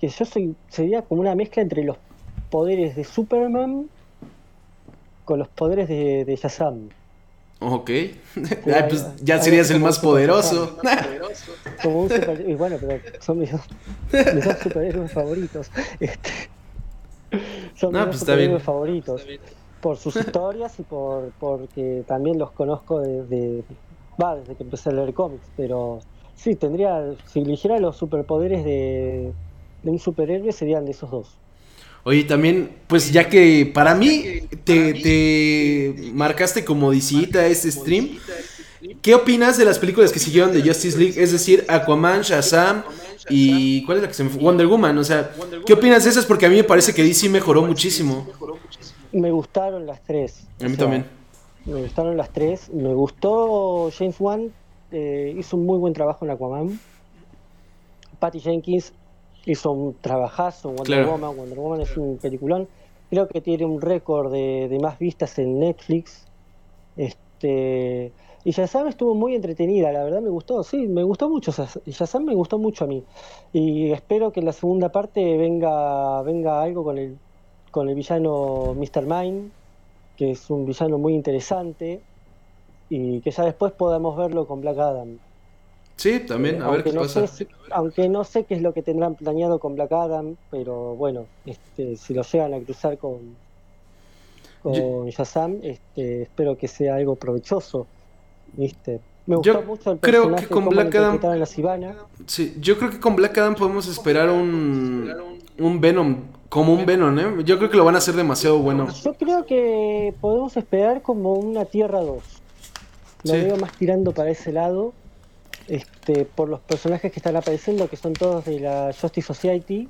que yo soy. Sería como una mezcla entre los poderes de Superman con los poderes de, de Shazam. Ok. Ay, pues ya serías el más poderoso. Como un super. y bueno, pero son mis dos, mis dos superhéroes favoritos. Este, son No, mis pues superhéroes favoritos. Por sus historias y por porque también los conozco desde. Va, desde que empecé a leer cómics, pero sí, tendría. Si eligiera los superpoderes de, de un superhéroe, serían de esos dos. Oye, también, pues ya que para mí te, te marcaste como visita a este stream, ¿qué opinas de las películas que siguieron de Justice League? Es decir, Aquaman, Shazam y... ¿Cuál es la que se me fue? Wonder Woman, o sea, ¿qué opinas de esas? Porque a mí me parece que DC mejoró muchísimo. Me gustaron las tres. A mí O sea, también. Me gustaron las tres. Me gustó James Wan. eh, hizo un muy buen trabajo en Aquaman. Patty Jenkins hizo un trabajazo en Wonder Claro. Woman. Wonder Woman es un peliculón. Creo que tiene un récord de, de más vistas en Netflix. Este, y Shazam estuvo muy entretenida, la verdad me gustó, sí, me gustó mucho. Shaz- Shazam me gustó mucho a mí. Y espero que en la segunda parte venga, venga algo con el, con el villano Mr. Mind, que es un villano muy interesante. Y que ya después podamos verlo con Black Adam. Sí, también, a ver aunque qué no pasa. sé aunque no sé qué es lo que tendrán planeado con Black Adam, pero bueno, este, si lo llegan a cruzar con con Shazam, este, espero que sea algo provechoso, ¿viste? Me gustó Yo mucho el creo que con Black Adam-. Sí, yo creo que con Black Adam podemos esperar un, un Venom, como un Venom, ¿eh? Yo creo que lo van a hacer demasiado bueno. Yo creo que podemos esperar como una Tierra 2. Lo Sí. veo más tirando para ese lado, este, por los personajes que están apareciendo, que son todos de la Justice Society.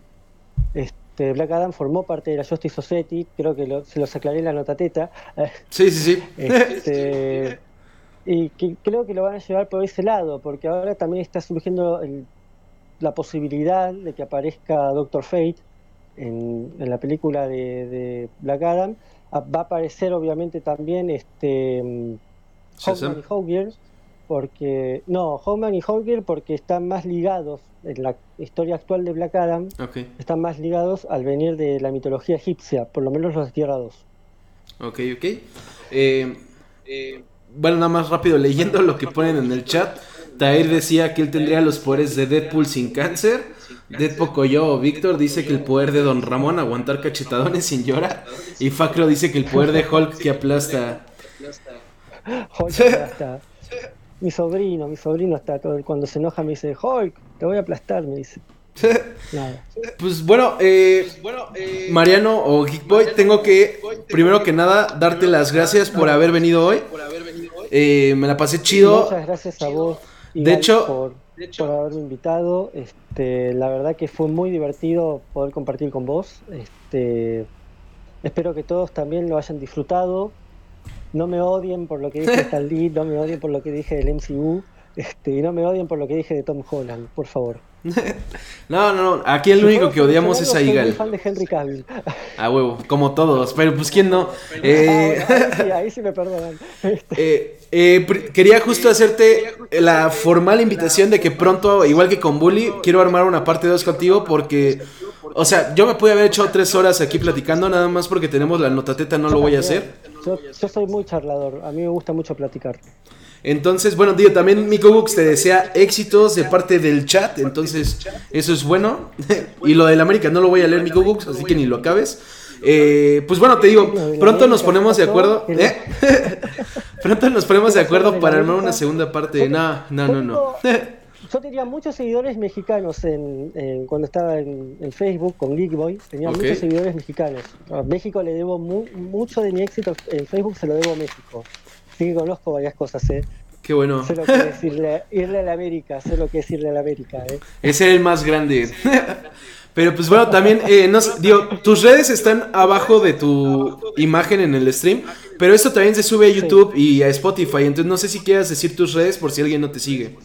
Este, Black Adam formó parte de la Justice Society, creo que lo- se los aclaré en la nota teta. Sí, sí, sí. Este, y que creo que lo van a llevar por ese lado, porque ahora también está surgiendo el- la posibilidad de que aparezca Doctor Fate en, en la película de, de Black Adam. Va a aparecer obviamente también este mm. Hawkman y porque no, Hawkman y Hawkgirl porque están más ligados en la historia actual de Black Adam, están más ligados al venir de la mitología egipcia, por lo menos los de Tierra 2. Ok, ok. Eh, eh, bueno, nada más rápido, leyendo lo que ponen en el chat, Tair decía que él tendría los poderes de Deadpool sin cáncer. Deadpool Coyo Víctor dice que el poder de Don Ramón aguantar cachetadones sin llorar. Y Facro dice que el poder de Hulk que aplasta. Hulk aplasta. Mi sobrino, mi sobrino está todo, cuando se enoja me dice, Hulk, te voy a aplastar, me dice. Pues bueno, eh, eh, Mariano o Geekboy, tengo que, primero que nada, darte las gracias por haber venido hoy. Eh, me la pasé chido. Muchas gracias a vos. de hecho, por, por, haberme invitado. Este, la verdad que fue muy divertido poder compartir con vos. Este, espero que todos también lo hayan disfrutado no me odien por lo que dije de Stan Lee, no me odien por lo que dije del MCU, este, y no me odien por lo que dije de Tom Holland, por favor. no, no, aquí el único que odiamos es a Igal. fan de Henry Cavill. A huevo, como todos, pero pues quién no. Eh... ahí, sí, me perdonan. Este. Eh, eh, quería justo hacerte la formal invitación de que pronto, igual que con Bully, quiero armar una parte 2 contigo porque, o sea, yo me pude haber hecho tres horas aquí platicando, nada más porque tenemos la notateta, no lo voy a hacer. Yo, soy muy charlador, a mí me gusta mucho platicar. Entonces, bueno, digo, también Miko Books te desea éxitos de parte del chat, entonces eso es bueno. y lo del América no lo voy a leer Miko Books, así que ni lo acabes. Eh, pues bueno, te digo, pronto nos ponemos de acuerdo. ¿eh? pronto nos ponemos de acuerdo para armar una segunda parte. No, no, no, no. yo tenía muchos seguidores mexicanos en, cuando estaba en, Facebook con Geekboy. Tenía muchos seguidores mexicanos. A México le debo mucho de mi éxito en Facebook, se lo debo a México. Así que conozco varias cosas, ¿eh? Qué bueno. Sé lo que es irle, a la América, sé lo que es irle a la América, ¿eh? Es el más grande. Pero pues bueno, también, eh, no, digo, tus redes están abajo de tu imagen en el stream, pero esto también se sube a YouTube y a Spotify, entonces no sé si quieras decir tus redes por si alguien no te sigue.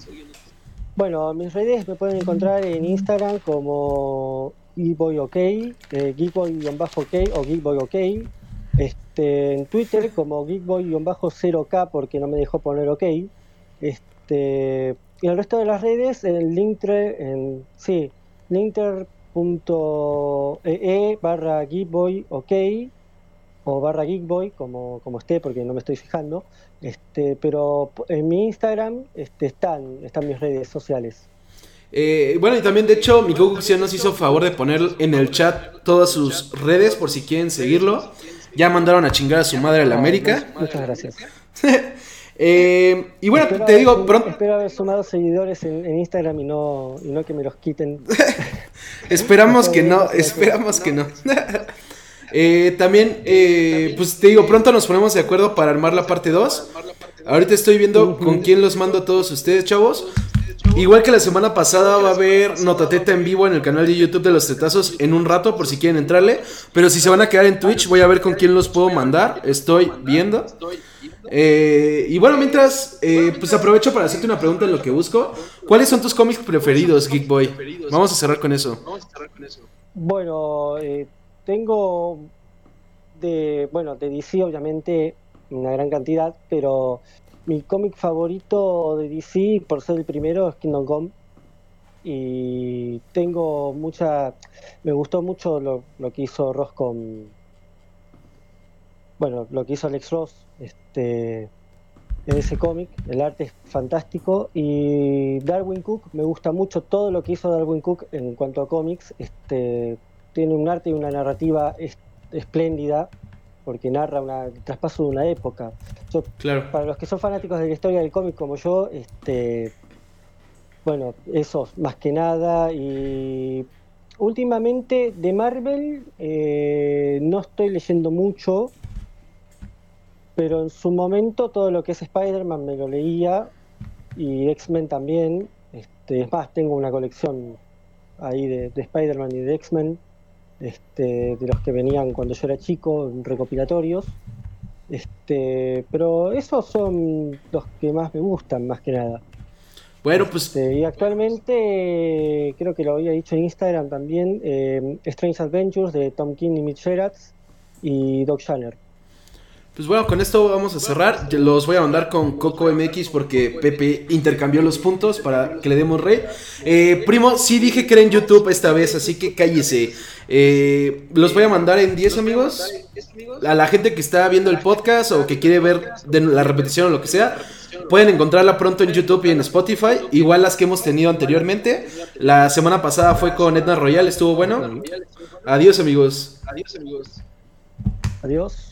Bueno, mis redes me pueden encontrar en Instagram como GeekboyOK, eh, Geekboy-OK o GeekboyOK. Este, en Twitter como Geekboy-0K porque no me dejó poner OK. Este, y el resto de las redes en Linktree, en, sí, linktree.ee barra GeekboyOK o barra Geekboy, como, como esté, porque no me estoy fijando. Este, pero en mi Instagram este, están, están mis redes sociales. Eh, bueno, y también de hecho, mi Google nos hizo favor de poner en el chat todas sus redes por si quieren seguirlo. Ya mandaron a chingar a su madre a la América. Muchas gracias. Eh, y bueno, te digo, pronto. Espero haber sumado seguidores en, Instagram y no, y no que me los quiten. esperamos que no, esperamos que no. Eh, también, eh, pues te digo, pronto nos ponemos de acuerdo para armar la parte 2. Ahorita estoy viendo con quién los mando a todos ustedes, chavos. Igual que la semana pasada va a haber Notateta en vivo en el canal de YouTube de los tetazos en un rato por si quieren entrarle. Pero si se van a quedar en Twitch voy a ver con quién los puedo mandar. Estoy viendo. Eh, y bueno, mientras, pues aprovecho para hacerte una pregunta en lo que busco. ¿Cuáles son tus cómics preferidos, Geek Boy? Vamos a cerrar con eso. Bueno, eh, tengo de, bueno, de DC obviamente una gran cantidad, pero mi cómic favorito de DC, por ser el primero, es Kingdom Come. Y tengo mucha. Me gustó mucho lo, que hizo Ross con. Bueno, lo que hizo Alex Ross este, en ese cómic. El arte es fantástico. Y Darwin Cook, me gusta mucho todo lo que hizo Darwin Cook en cuanto a cómics. Este, tiene un arte y una narrativa espléndida porque narra una, el traspaso de una época. Para los que son fanáticos de la historia del cómic como yo, este, bueno, eso más que nada. Y últimamente de Marvel eh, no estoy leyendo mucho, pero en su momento todo lo que es Spider-Man me lo leía y X-Men también. Este, es más, tengo una colección ahí de, de Spider-Man y de X-Men este, de los que venían cuando yo era chico, recopilatorios. Este, pero esos son los que más me gustan, más que nada. Bueno, pues. Este, y actualmente, creo que lo había dicho en Instagram también, eh, Strange Adventures de Tom King y Mitch Gerads y Doc Shanner. Pues bueno, con esto vamos a cerrar. Los voy a mandar con Coco MX porque Pepe intercambió los puntos para que le demos rey. Eh, primo, sí dije que era en YouTube esta vez, así que cállese. Eh, los voy a mandar en 10 amigos. A la gente que está viendo el podcast o que quiere ver la repetición o lo que sea, pueden encontrarla pronto en YouTube y en Spotify. Igual las que hemos tenido anteriormente. La semana pasada fue con Edna Royal, estuvo bueno. Adiós amigos. Adiós amigos. Adiós.